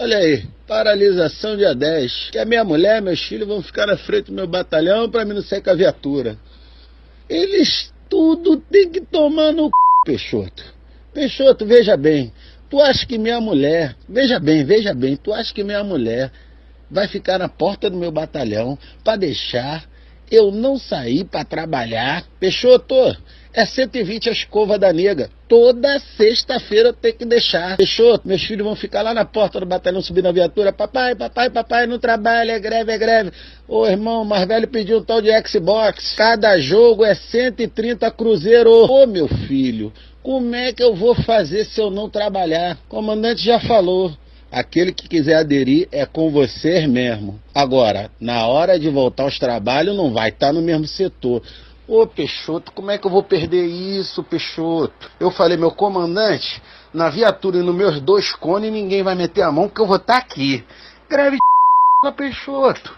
Olha aí, paralisação dia 10. Que a minha mulher, meus filhos vão ficar na frente do meu batalhão pra mim não sair com a viatura. Eles tudo tem que tomar no c... Peixoto. Peixoto, veja bem. Tu acha que minha mulher, veja bem, veja bem, tu acha que minha mulher vai ficar na porta do meu batalhão para deixar eu não sair para trabalhar? Peixoto, é 120 a escova da nega. Toda sexta-feira eu tenho que deixar. Fechou? Meus filhos vão ficar lá na porta do batalhão subindo a viatura. Papai, papai, papai, não trabalha, é greve, é greve. Ô irmão, mais velho pediu um tal de Xbox. Cada jogo é 130 cruzeiro. Ô meu filho, como é que eu vou fazer se eu não trabalhar? O comandante já falou. Aquele que quiser aderir é com você mesmo. Agora, na hora de voltar aos trabalhos, não vai estar no mesmo setor. Ô Peixoto, como é que eu vou perder isso, Peixoto? Eu falei, meu comandante, na viatura e nos meus dois cones ninguém vai meter a mão porque eu vou estar tá aqui. Greve de Peixoto.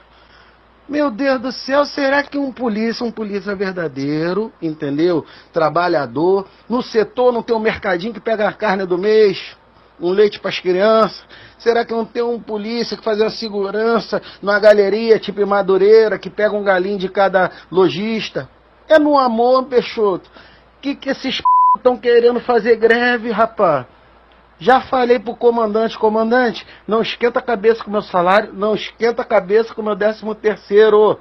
Meu Deus do céu, será que um polícia, um polícia verdadeiro, entendeu? Trabalhador, no setor não tem um mercadinho que pega a carne do mês, um leite para as crianças? Será que não tem um polícia que faz a segurança numa galeria tipo Madureira, que pega um galinho de cada lojista? É no amor, Peixoto. Que que esses p... estão querendo fazer greve, rapaz? Já falei pro comandante, comandante, não esquenta a cabeça com meu salário, não esquenta a cabeça com meu décimo terceiro.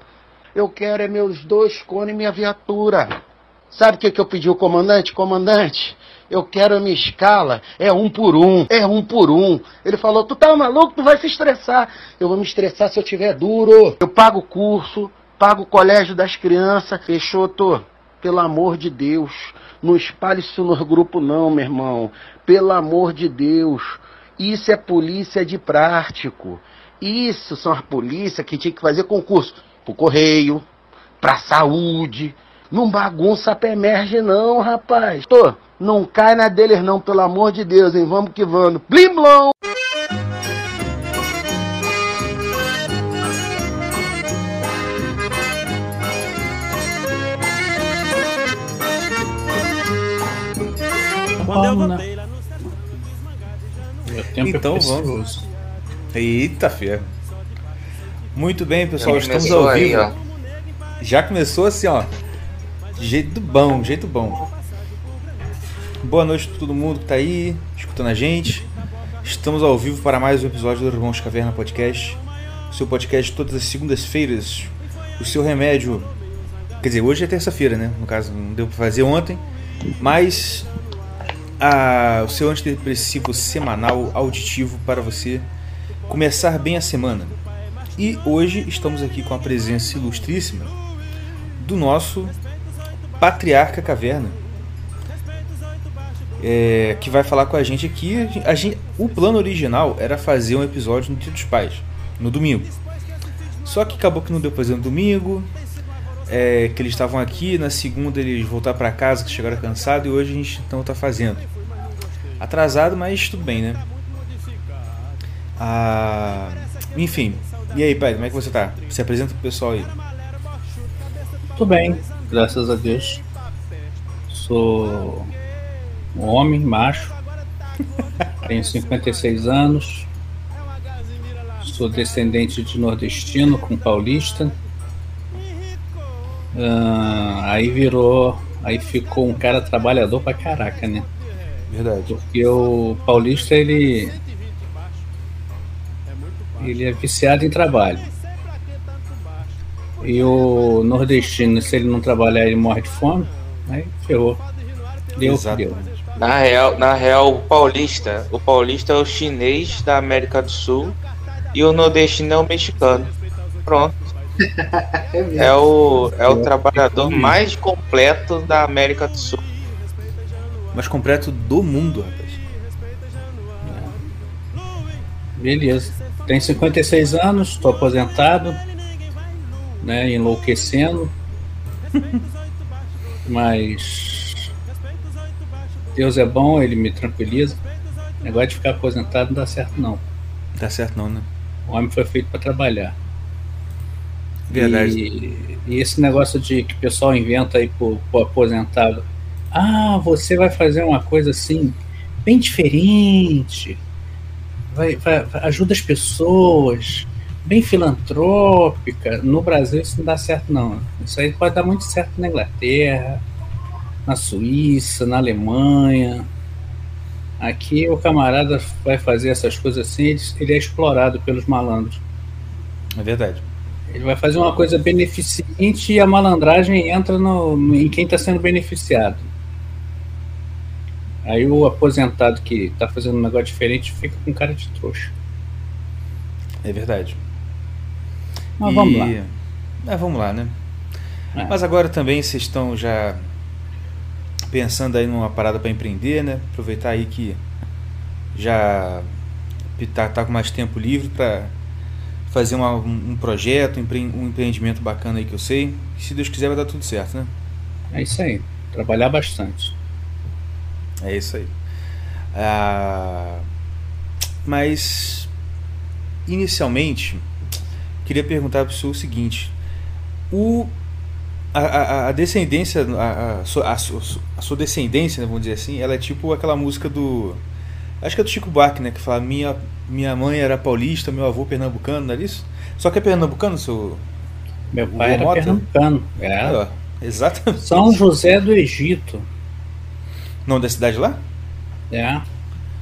Eu quero é meus dois cones e minha viatura. Sabe o que, que eu pedi ao comandante? Comandante, eu quero a minha escala, é um por um, é um por um. Ele falou, tu tá maluco, tu vai se estressar. Eu vou me estressar se eu tiver duro. Eu pago o curso, paga o colégio das crianças. Peixoto, pelo amor de Deus, não espalhe isso no grupo não, meu irmão. Pelo amor de Deus. Isso é polícia de prático. Isso são as polícias que tinha que fazer concurso pro correio, pra saúde. Não bagunça pra emerge não, rapaz. Tô, não cai na deles não, pelo amor de Deus, hein? Vamos que vamos. Blim lá no Então é vamos. Eita, fia. Muito bem, pessoal, Já estamos ao aí, vivo. Ó. Já começou assim, ó. Jeito bom, jeito bom. Boa noite para todo mundo que tá aí, escutando a gente. Estamos ao vivo para mais um episódio do Irmãos Caverna Podcast. O seu podcast todas as segundas-feiras. O seu remédio. Quer dizer, hoje é terça-feira, né? No caso, não deu para fazer ontem. Mas a, o seu antidepressivo semanal auditivo para você começar bem a semana. E hoje estamos aqui com a presença ilustríssima do nosso Patriarca Caverna, é, que vai falar com a gente aqui. A gente, o plano original era fazer um episódio no Dia dos Pais, no domingo. Só que acabou que não deu pra fazer no domingo, é, que eles estavam aqui, na segunda eles voltaram para casa, que chegaram cansados, e hoje a gente então está fazendo. Atrasado, mas tudo bem, né? Ah, enfim, e aí, pai, como é que você tá? Se apresenta pro pessoal aí. Tudo bem, graças a Deus. Sou um homem, macho, tenho 56 anos, sou descendente de nordestino com paulista Uh, aí virou. Aí ficou um cara trabalhador pra caraca, né? Verdade. Porque o paulista, ele. Ele é viciado em trabalho. E o nordestino, se ele não trabalhar, ele morre de fome. Aí ferrou. Deu Exato. deu. Na real, na real, o paulista, o paulista é o chinês da América do Sul e o nordestino é o mexicano. Pronto. É, é o, é o trabalhador mais completo da América do Sul. Mais completo do mundo, rapaz. Beleza. Tenho 56 anos, estou aposentado, né, enlouquecendo. Mas Deus é bom, ele me tranquiliza. O negócio de ficar aposentado não dá certo não. Dá certo não, né? O homem foi feito para trabalhar. Verdade. E, e, esse negócio de que o pessoal inventa aí pro, pro aposentado. Ah, você vai fazer uma coisa assim, bem diferente. vai, vai, ajuda as pessoas, bem filantrópica. No Brasil isso não dá certo, não. Isso aí pode dar muito certo na Inglaterra, na Suíça, na Alemanha. Aqui o camarada vai fazer essas coisas assim, ele é explorado pelos malandros. É verdade. Ele vai fazer uma coisa beneficente e a malandragem entra no, em quem está sendo beneficiado. Aí o aposentado que está fazendo um negócio diferente fica com cara de trouxa. É verdade. Mas e... vamos lá. É, vamos lá, né? É. Mas agora também vocês estão já pensando aí numa parada para empreender, né? Aproveitar aí que já tá, tá com mais tempo livre para fazer uma, um, projeto, um empreendimento bacana aí que eu sei. E se Deus quiser vai dar tudo certo, né? É isso aí. Trabalhar bastante. É isso aí. Ah, mas inicialmente queria perguntar para o senhor o seguinte: o a, a, a descendência, a, a, sua, a, sua descendência, vamos dizer assim, ela é tipo aquela música do. Acho que é do Chico Buarque, né? Que fala: minha, minha mãe era paulista, meu avô pernambucano, não é isso? Só que é pernambucano, seu. Meu pai era Mota? pernambucano. É. ó, exatamente. São José do Egito. Nome da cidade lá? É.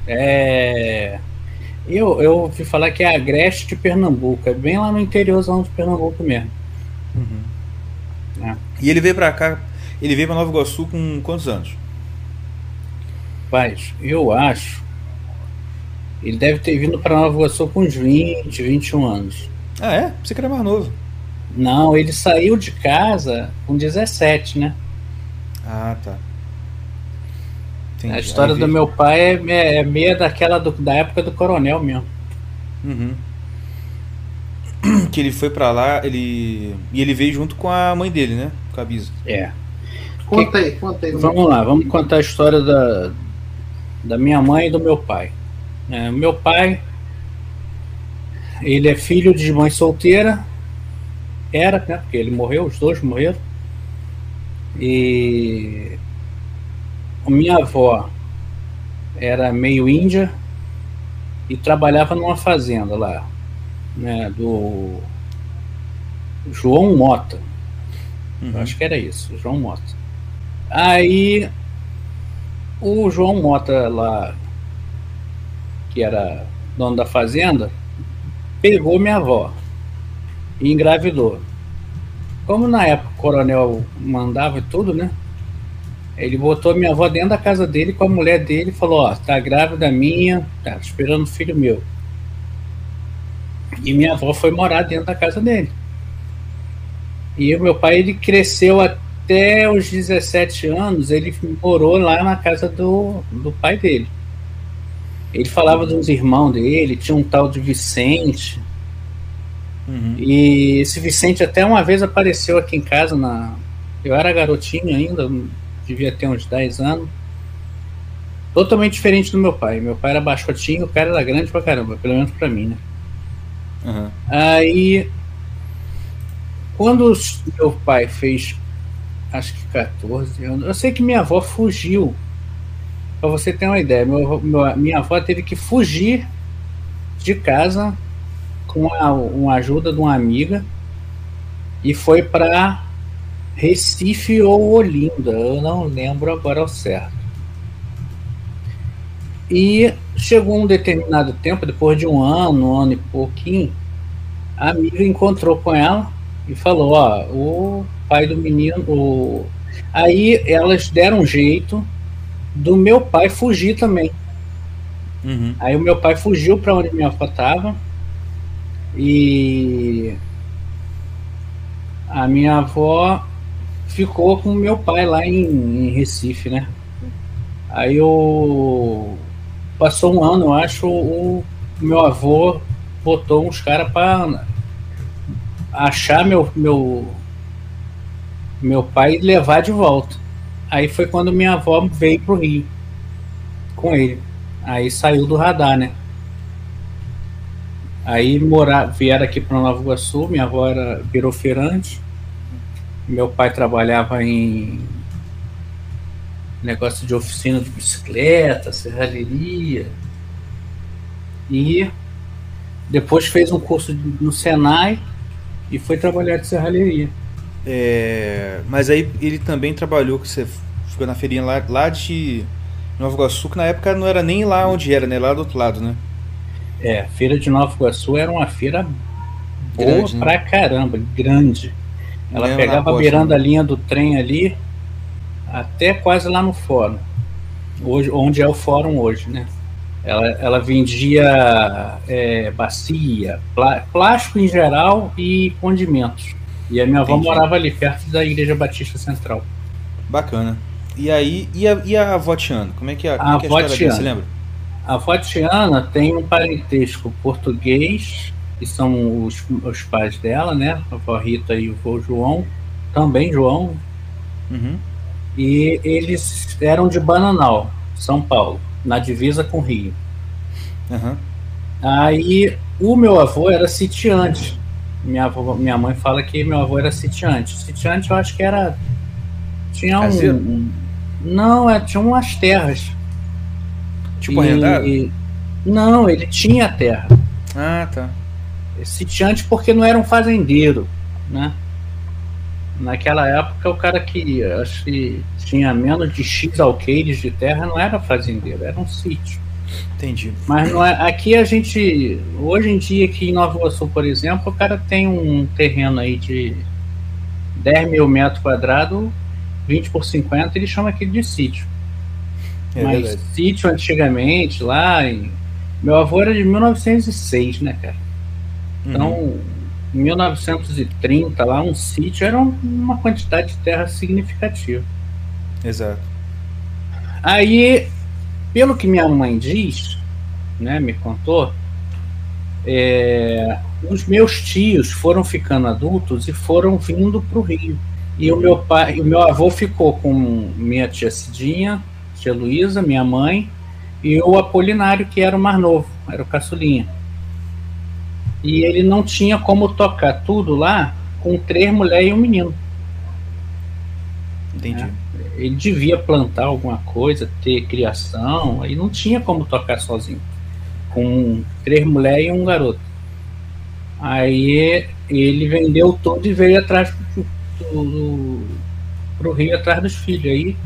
É. Eu, eu ouvi falar que é Agreste de Pernambuco. É bem lá no interiorzão de Pernambuco mesmo. Uhum. É. E ele veio para cá, ele veio para Nova Iguaçu com quantos anos? Paz, eu acho. Ele deve ter vindo para Nova Iguaçu com uns 20, 21 anos. Ah, é? Você que era mais novo. Não, ele saiu de casa com 17, né? Ah, tá. Entendi. A história do meu pai é, é, é meia daquela do, da época do coronel mesmo. Uhum. que ele foi para lá, ele e ele veio junto com a mãe dele, né? Com a Bisa. É. Conta aí, conta aí. Vamos lá, vamos contar a história da, da minha mãe e do meu pai. É, meu pai, ele é filho de mãe solteira, era, né? Porque ele morreu, os dois morreram. E a minha avó era meio índia e trabalhava numa fazenda lá, né, do João Mota. Uhum. Acho que era isso, João Mota. Aí o João Mota lá, que era dono da fazenda, pegou minha avó e engravidou. Como na época o coronel mandava tudo, né? Ele botou minha avó dentro da casa dele com a mulher dele e falou: Ó, tá grávida minha, tá esperando filho meu. E minha avó foi morar dentro da casa dele. E o meu pai, ele cresceu até os 17 anos, ele morou lá na casa do, do pai dele. Ele falava dos irmãos dele, tinha um tal de Vicente. Uhum. E esse Vicente até uma vez apareceu aqui em casa. Na... Eu era garotinho ainda, devia ter uns 10 anos. Totalmente diferente do meu pai. Meu pai era baixotinho, o cara era grande pra caramba, pelo menos pra mim, né? Uhum. Aí, quando meu pai fez, acho que 14 anos, eu sei que minha avó fugiu. Pra você ter uma ideia, meu, meu, minha avó teve que fugir de casa com a, uma ajuda de uma amiga e foi para Recife ou Olinda, eu não lembro agora ao certo. E chegou um determinado tempo, depois de um ano, um ano e pouquinho, a amiga encontrou com ela e falou: Ó, o pai do menino. O... Aí elas deram um jeito do meu pai fugir também. Uhum. Aí o meu pai fugiu para onde minha avó estava e a minha avó ficou com meu pai lá em, em Recife, né? Aí eu passou um ano, eu acho, o meu avô botou uns caras para achar meu, meu meu pai e levar de volta. Aí foi quando minha avó veio pro Rio com ele. Aí saiu do radar, né? Aí morar, vieram aqui para Nova Iguaçu, minha avó era virou. Meu pai trabalhava em negócio de oficina de bicicleta, serralheria. E depois fez um curso no Senai e foi trabalhar de serralheria. É, mas aí ele também trabalhou, que você ficou na feirinha lá, lá de Nova Iguaçu, que na época não era nem lá onde era, né? Lá do outro lado, né? É, a feira de Nova Iguaçu era uma feira boa grande, né? pra caramba, grande. Ela pegava beirando né? a linha do trem ali até quase lá no fórum. Hoje, onde é o fórum hoje, né? Ela, ela vendia é, bacia, plá, plástico em geral e condimentos. E a minha avó Entendi. morava ali, perto da Igreja Batista Central. Bacana. E aí, e a, e a avó Tiana? Como é que é, a, a, que é a história você lembra? A avó Tiana tem um parentesco português, que são os, os pais dela, né? A avó Rita e o avô João, também João. Uhum. E eles eram de Bananal, São Paulo, na divisa com Rio. Uhum. Aí o meu avô era sitiante. Minha, avó, minha mãe fala que meu avô era sitiante. Sitiante eu acho que era. Tinha um. um não, é, tinha umas terras. Tipo e, arrendado? não, ele tinha terra. Ah, tá. Sitiante porque não era um fazendeiro, né? Naquela época, o cara que acho que tinha menos de X alqueires de terra não era fazendeiro, era um sítio. Entendi. Mas não é, aqui a gente, hoje em dia, aqui em Nova Iguaçu, por exemplo, o cara tem um terreno aí de 10 mil metros quadrados, 20 por 50, ele chama aquilo de sítio. É Mas verdade. sítio antigamente, lá em. Meu avô era de 1906, né, cara? Então, uhum. em 1930, lá, um sítio era uma quantidade de terra significativa. Exato. Aí, pelo que minha mãe diz, né, me contou, é, os meus tios foram ficando adultos e foram vindo para o Rio. E o meu pai, o meu avô ficou com minha tia Cidinha, tia Luísa, minha mãe, e o Apolinário, que era o mais novo, era o caçulinha. E ele não tinha como tocar tudo lá com três mulheres e um menino. Entendi. É. Ele devia plantar alguma coisa, ter criação, aí não tinha como tocar sozinho. Com três mulheres e um garoto. Aí ele vendeu tudo e veio atrás do, do, pro Rio atrás dos filhos. Aí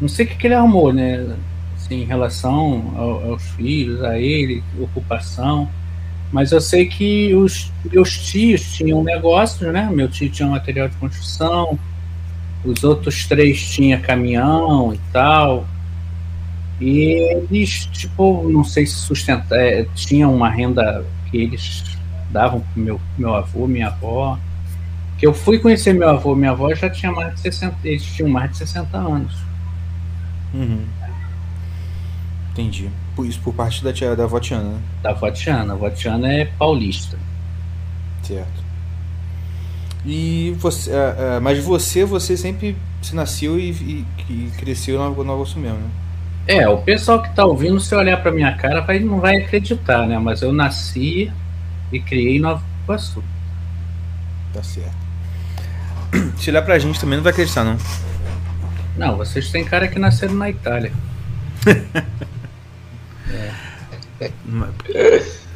não sei o que, que ele arrumou, né? Assim, em relação ao, aos filhos, a ele, ocupação. Mas eu sei que os meus tios tinham negócios, né? Meu tio tinha material de construção, os outros três tinham caminhão e tal. E eles, tipo, não sei se sustentar, é, tinham uma renda que eles davam pro meu, meu avô, minha avó. Que eu fui conhecer meu avô, minha avó já tinha mais de 60, eles tinham mais de 60 anos. Uhum. Entendi. Isso por parte da, tia, da Votiana, né? Da Votiana. A Votiana é paulista. Certo. E você, uh, uh, mas você, você sempre se nasceu e, e, e cresceu no Nova Iguaçu mesmo, né? É, o pessoal que tá ouvindo, se olhar pra minha cara, vai, não vai acreditar, né? Mas eu nasci e criei em Nova Iguaçu. Tá certo. Se olhar pra gente também não vai acreditar, não. Não, vocês têm cara que nasceram na Itália. é. é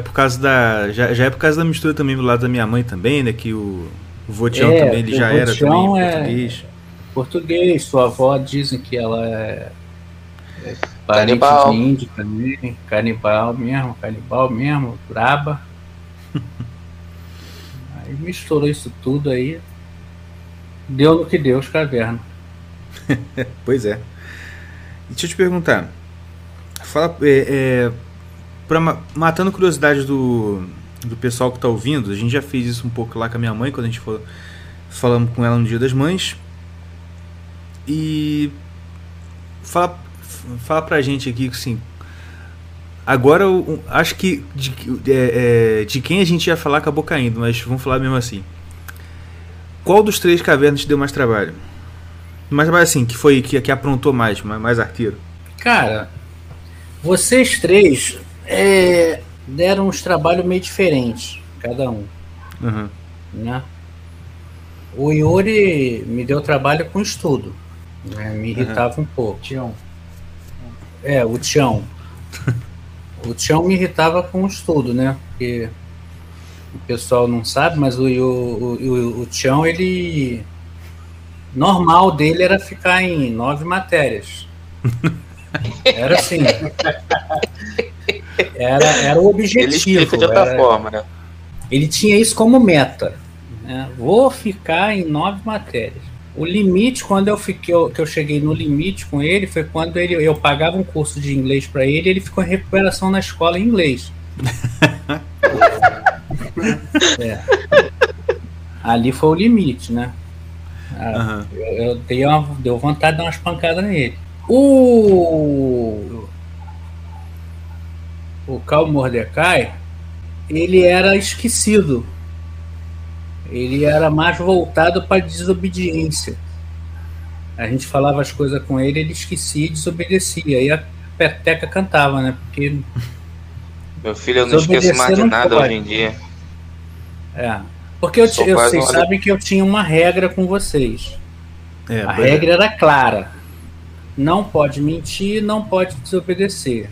por causa da. Já, já é por causa da mistura também do lado da minha mãe também, né? Que o, o Votião é, também ele já era também é português. Português, sua avó dizem que ela é. é canibal. índio também, canibal mesmo, canibal mesmo, braba. aí misturou isso tudo aí. Deu no que deu os cavernas. pois é. Deixa eu te perguntar. Fala, é, é, pra, matando curiosidade do, do pessoal que está ouvindo, a gente já fez isso um pouco lá com a minha mãe, quando a gente foi falando com ela no Dia das Mães. E fala, fala pra gente aqui, assim, agora eu, acho que de, é, é, de quem a gente ia falar acabou caindo, mas vamos falar mesmo assim. Qual dos três cavernas te deu mais trabalho? Mas assim, que foi que, que aprontou mais, mais arteiro? Cara, vocês três é, deram uns trabalhos meio diferentes, cada um. Uhum. Né? O Yuri me deu trabalho com estudo. Né? Me irritava uhum. um pouco. Tião. É, o Tião. o Tião me irritava com o estudo, né? Porque o pessoal não sabe, mas o, o, o, o Tião, ele. Normal dele era ficar em nove matérias. Era assim. Era, era o objetivo. Ele explica de outra era, forma, né? Ele tinha isso como meta. Né? Vou ficar em nove matérias. O limite, quando eu fiquei, que eu cheguei no limite com ele, foi quando ele, eu pagava um curso de inglês para ele e ele ficou em recuperação na escola em inglês. é. Ali foi o limite, né? uhum. eu, eu, dei uma, deu vontade de dar umas pancadas nele. O. O Cal Mordecai, ele era esquecido. Ele era mais voltado para desobediência. A gente falava as coisas com ele, ele esquecia e desobedecia. E a peteca cantava, né? Porque. Meu filho, eu não esqueço mais de nada pode. hoje em dia. É. Porque eu, eu, vocês sabem que eu tinha uma regra com vocês. É, a regra era clara. Não pode mentir, não pode desobedecer.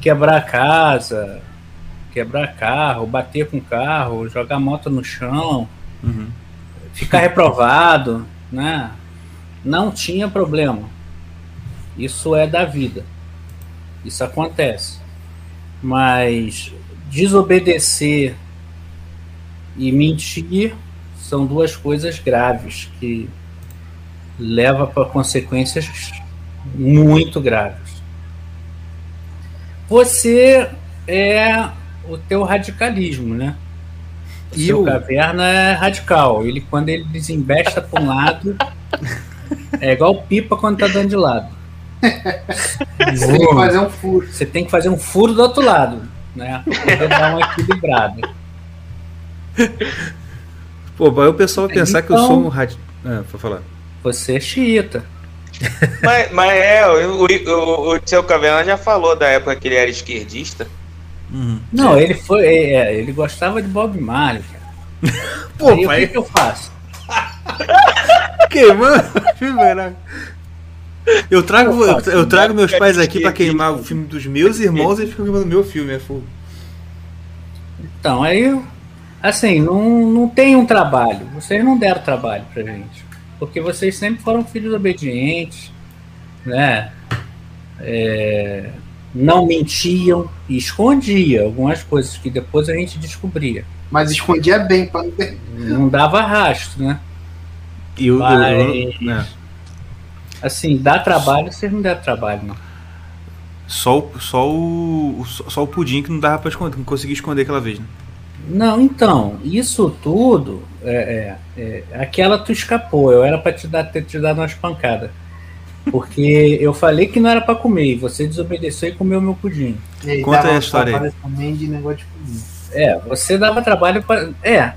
Quebrar casa, quebrar carro, bater com carro, jogar moto no chão, uhum. ficar reprovado, né? Não tinha problema. Isso é da vida. Isso acontece. Mas desobedecer e mentir são duas coisas graves que levam para consequências muito graves. Você é o teu radicalismo, né? O e seu o caverna é radical. Ele, quando ele desembesta para um lado, é igual pipa quando tá dando de lado. Você tem que fazer um furo. Você tem que fazer um furo do outro lado, né? Pra dar uma equilibrada. Pô, vai o pessoal pensar então, que eu sou um radical. Ah, pra falar. Você é xiita. Mas, mas é, o, o, o seu Caverna já falou da época que ele era esquerdista. Uhum. Não, ele foi. É, é, ele gostava de Bob Marley, cara. Pô, Aí, pai... o que, que eu faço? Queimando Eu trago, eu, eu, trago meus pais aqui para queimar o filme dos meus irmãos e eles ficam queimando meu filme, é fogo. Então, aí, assim, não, não tem um trabalho. Vocês não deram trabalho pra gente. Porque vocês sempre foram filhos obedientes, né? É, não mentiam e escondia algumas coisas que depois a gente descobria. Mas escondia bem para não ter. Não dava rastro, né? E o, Mas, né? assim, dá trabalho, vocês não deram trabalho, não. Só, o, só, o, só o pudim que não dava para esconder, não conseguia esconder aquela vez, né? Não, então, isso tudo, é, é, é aquela tu escapou, eu era para te dar, ter te dado umas pancadas. Porque eu falei que não era para comer, e você desobedeceu e comeu meu pudim. E Conta aí a história aí. Também de negócio de pudim. É, você dava trabalho para. É.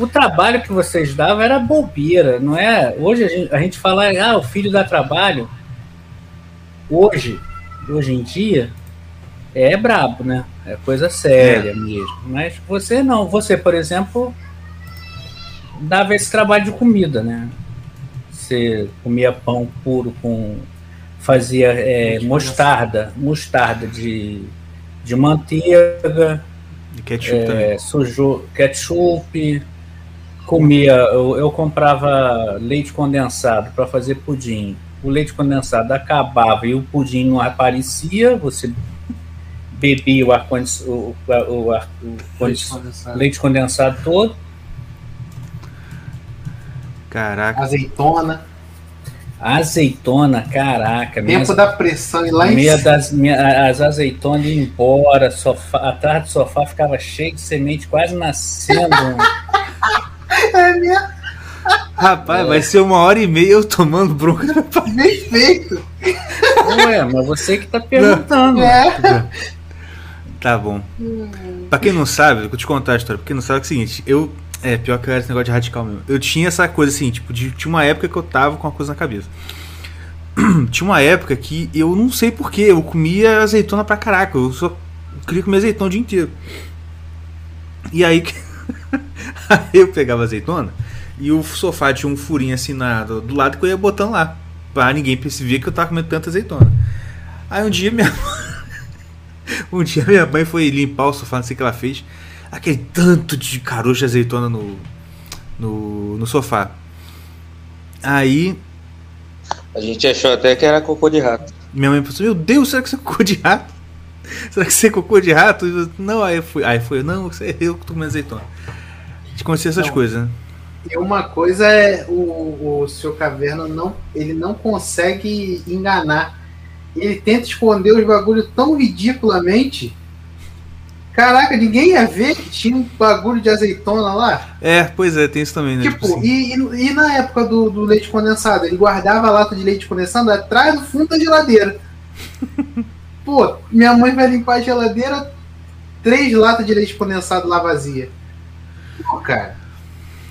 O trabalho que vocês davam era bobeira, não é? Hoje a gente, a gente fala, ah, o filho dá trabalho. Hoje, hoje em dia, é brabo, né? É coisa séria é. mesmo. Mas você não. Você, por exemplo, dava esse trabalho de comida, né? Você comia pão puro com. fazia é, mostarda, mostarda de, de manteiga. E ketchup é, também. Sujou, ketchup. Comia, eu, eu comprava leite condensado para fazer pudim. O leite condensado acabava e o pudim não aparecia, você bebia o, ar o, o, o, ar, o leite, condensado. leite condensado todo Caraca. Azeitona. Azeitona, caraca. Tempo minhas, da pressão e lá em cima. Das, minha, as azeitonas iam embora, sofá, atrás do sofá ficava cheio de semente, quase nascendo. é minha. Rapaz, é. vai ser uma hora e meia eu tomando bronca. Bem feito. Ué, mas você que tá perguntando. É. Tá bom. Hum. Pra quem não sabe, vou te contar a história. Pra quem não sabe, é o seguinte: eu é, pior que eu era esse negócio de radical mesmo. Eu tinha essa coisa assim, tipo, de, tinha uma época que eu tava com uma coisa na cabeça. tinha uma época que eu não sei porquê, eu comia azeitona pra caraca. Eu só queria comer azeitona o dia inteiro. E aí, aí eu pegava azeitona e o sofá tinha um furinho assim na, do, do lado que eu ia botando lá. Pra ninguém perceber que eu tava comendo tanta azeitona. Aí um dia minha um dia minha mãe foi limpar o sofá, não sei o que ela fez. Aquele tanto de caroço de azeitona no, no, no sofá. Aí. A gente achou até que era cocô de rato. Minha mãe pensou: Meu Deus, será que isso é cocô de rato? Será que isso é cocô de rato? Não, aí foi, aí foi, não, isso é eu que tô comendo azeitona. A gente conhecia essas não. coisas, né? E uma coisa é o, o seu caverna não, ele não consegue enganar. Ele tenta esconder os bagulhos tão ridiculamente. Caraca, ninguém ia ver que tinha um bagulho de azeitona lá. É, pois é, tem isso também, né? Tipo, tipo assim. e, e, na época do, do, leite condensado, ele guardava a lata de leite condensado atrás do fundo da geladeira. Pô, minha mãe vai limpar a geladeira, três latas de leite condensado lá vazia. Pô, cara.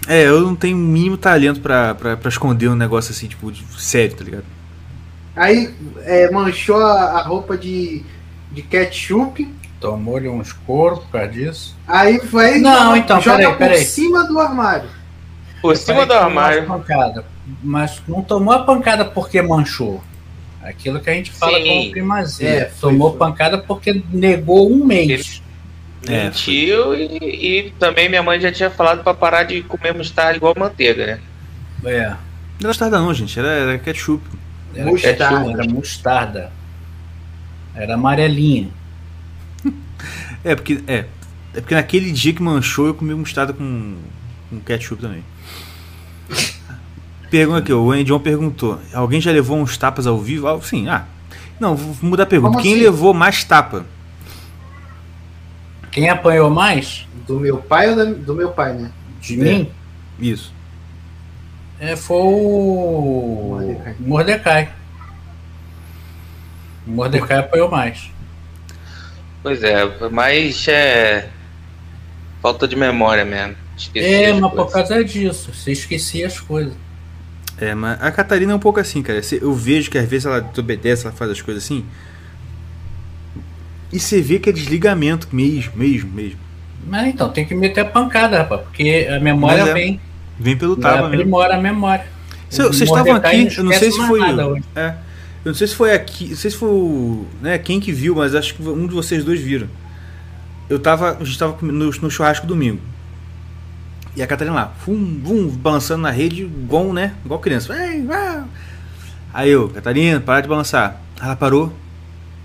É, eu não tenho o mínimo talento pra, pra, pra esconder um negócio assim, tipo, sério, tá ligado? Aí é, manchou a, a, roupa de, de ketchup. Tomou-lhe uns coros por causa disso. Aí foi. Não, então, joga peraí, peraí. por cima do armário. Por cima do armário. Pancada, mas não tomou a pancada porque manchou. Aquilo que a gente fala Sim. como primazia. É, tomou foi. pancada porque negou um mês. É, mentiu e, e, também minha mãe já tinha falado para parar de comer mostarda igual manteiga, né? É. Não era mostarda não, gente, era, era ketchup. Era mostarda, ketchup. era mostarda. Era amarelinha. é, porque é, é porque naquele dia que manchou eu comi mostarda com, com ketchup também. Pergunta aqui, o Andion perguntou: alguém já levou uns tapas ao vivo? Ah, sim, ah. Não, vou mudar a pergunta. Como Quem assim? levou mais tapa? Quem apanhou mais? Do meu pai ou do meu pai, né? De é. mim? Isso. É, foi o. Mordecai. Mordecai. Mordecai apanhou mais. Pois é, mas é. Falta de memória mesmo. Esqueci é, mas coisas. por causa disso, você esquecia as coisas. É, mas a Catarina é um pouco assim, cara. Eu vejo que às vezes ela desobedece, ela faz as coisas assim. E você vê que é desligamento mesmo, mesmo, mesmo. Mas então, tem que meter a pancada, rapaz, porque a memória é, vem. Vem pelo tapa Aprimora a memória. Vocês estavam aqui, eu não sei se foi. É, eu não sei se foi aqui, não sei se foi né, quem que viu, mas acho que um de vocês dois viram. Eu tava, a gente tava no, no churrasco domingo. E a Catarina lá, vum, vum, balançando na rede, igual, né? Igual criança. Aí eu, Catarina, para de balançar. Ela parou,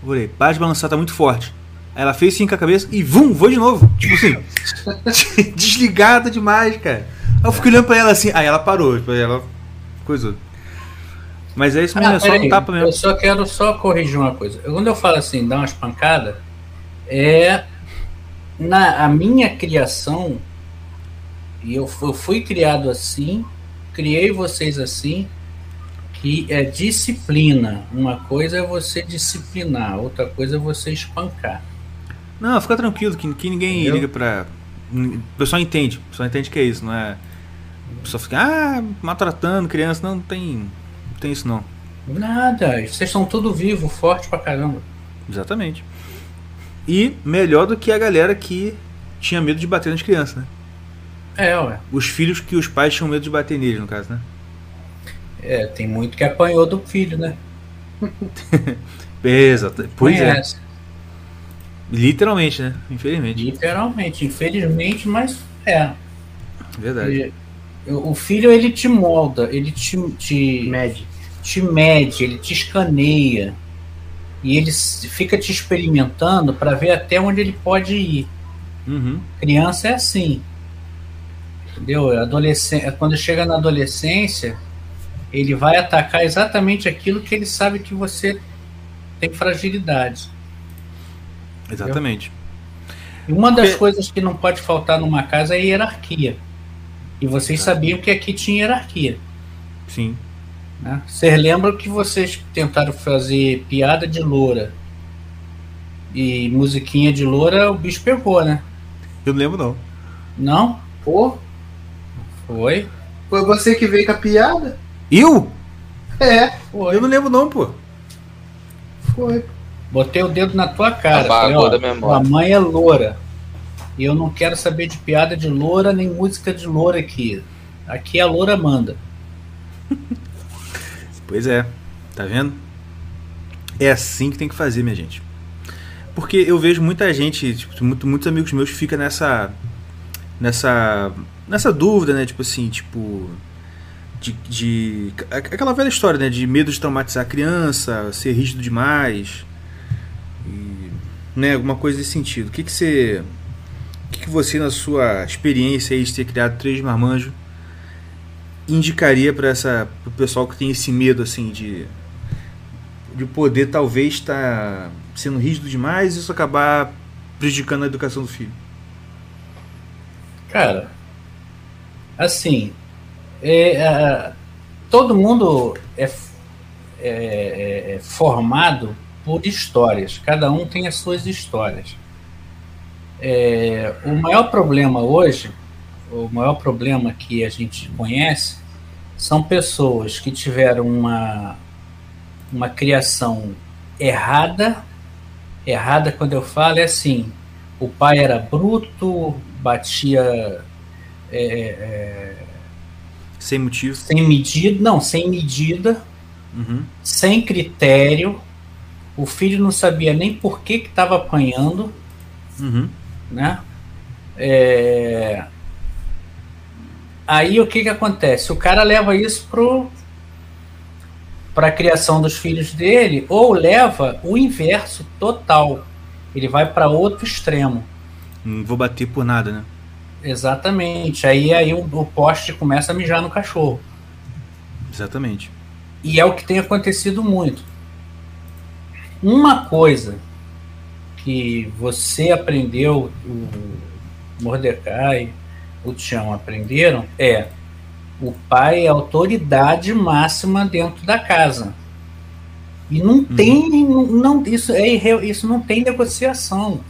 Falei, para de balançar, tá muito forte. Aí ela fez sim com a cabeça e vum, vou de novo. Tipo assim, desligada demais, cara. Eu fiquei olhando pra ela assim, aí ela parou, tipo, ela coisou. Mas é isso mesmo, ah, é só um tapa mesmo. Eu só quero só corrigir uma coisa. Quando eu falo assim, dar umas pancadas, é na a minha criação, e eu, eu fui criado assim, criei vocês assim, que é disciplina. Uma coisa é você disciplinar, outra coisa é você espancar. Não, fica tranquilo, que, que ninguém Entendeu? liga pra. O pessoal entende, o pessoal entende que é isso, não é. Pessoal fica, ah, maltratando criança, não, não tem. Não tem isso não. Nada, vocês estão tudo vivo, forte pra caramba. Exatamente. E melhor do que a galera que tinha medo de bater nas crianças, né? É, ué. Os filhos que os pais tinham medo de bater neles, no caso, né? É, tem muito que apanhou do filho, né? Exato. Pois é. Conhece. é. Literalmente, né? Infelizmente. Literalmente, infelizmente, mas é. Verdade. O filho ele te molda, ele te, te mede, te mede, ele te escaneia e ele fica te experimentando para ver até onde ele pode ir. Uhum. Criança é assim, entendeu? Adolescente, quando chega na adolescência, ele vai atacar exatamente aquilo que ele sabe que você tem fragilidade. Exatamente. E uma das Porque... coisas que não pode faltar numa casa é hierarquia. E vocês sabiam que aqui tinha hierarquia. Sim. Né? Vocês lembram que vocês tentaram fazer piada de loura e musiquinha de loura, o bicho pegou, né? Eu não lembro, não. Não? Pô? Foi. Foi você que veio com a piada? Eu? É. Foi. Eu não lembro não, pô. Foi. Botei o dedo na tua cara. Falei, ó, tua mãe é loura. E eu não quero saber de piada de loura nem música de loura aqui. Aqui a loura manda. pois é. Tá vendo? É assim que tem que fazer, minha gente. porque eu vejo muita gente, tipo, muito, muitos amigos meus ficam nessa. nessa. nessa dúvida, né? Tipo assim, tipo. De, de, aquela velha história, né? De medo de traumatizar a criança, ser rígido demais. E, né? Alguma coisa nesse sentido. O que, que você. Que você, na sua experiência aí de ter criado três marmanjos, indicaria para essa pro pessoal que tem esse medo assim de de poder talvez estar tá sendo rígido demais e isso acabar prejudicando a educação do filho? Cara, assim, é, é, todo mundo é, é, é, é, formado por histórias, cada um tem as suas histórias. É, o maior problema hoje, o maior problema que a gente conhece, são pessoas que tiveram uma, uma criação errada. Errada, quando eu falo, é assim: o pai era bruto, batia. É, é, sem motivo? Sem medida, não, sem medida, uhum. sem critério. O filho não sabia nem por que estava apanhando, uhum. Né? É... Aí o que que acontece? O cara leva isso pro para a criação dos filhos dele, ou leva o inverso total. Ele vai para outro extremo. Não vou bater por nada, né? Exatamente. Aí, aí o, o poste começa a mijar no cachorro. Exatamente. E é o que tem acontecido muito. Uma coisa que você aprendeu, o Mordecai, o Tião aprenderam, é o pai é autoridade máxima dentro da casa. E não uhum. tem. Não, isso, é, isso não tem negociação.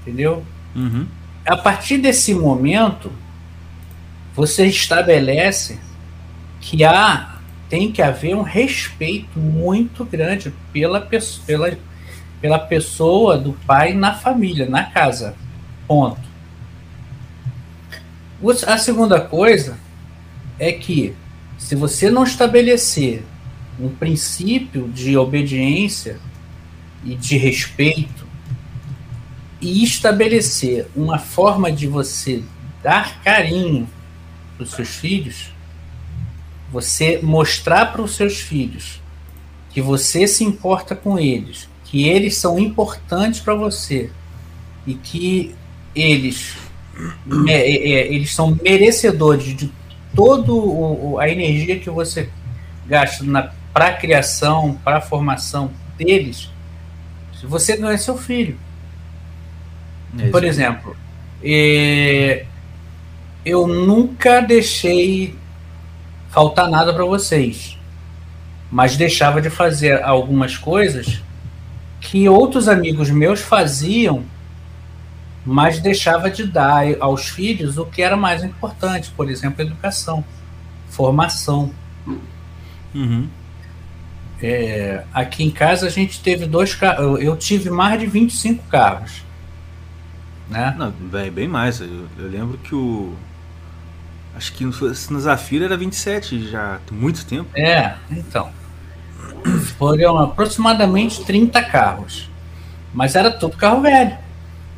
Entendeu? Uhum. A partir desse momento, você estabelece que há, tem que haver um respeito muito grande pela, pela, pela pessoa do pai na família, na casa. Ponto. A segunda coisa é que, se você não estabelecer um princípio de obediência e de respeito e estabelecer uma forma de você dar carinho para os seus filhos, você mostrar para os seus filhos que você se importa com eles, que eles são importantes para você e que eles é, é, eles são merecedores de toda a energia que você gasta para a criação, para a formação deles, se você não é seu filho. Por exemplo, é, eu nunca deixei faltar nada para vocês, mas deixava de fazer algumas coisas que outros amigos meus faziam mas deixava de dar aos filhos o que era mais importante, por exemplo, educação, formação. Uhum. É, aqui em casa a gente teve dois carros, eu tive mais de 25 carros. Né? Não, bem, bem mais. Eu, eu lembro que o. Acho que no Zafira era 27 já, há muito tempo. É, então. Foram aproximadamente 30 carros. Mas era tudo carro velho.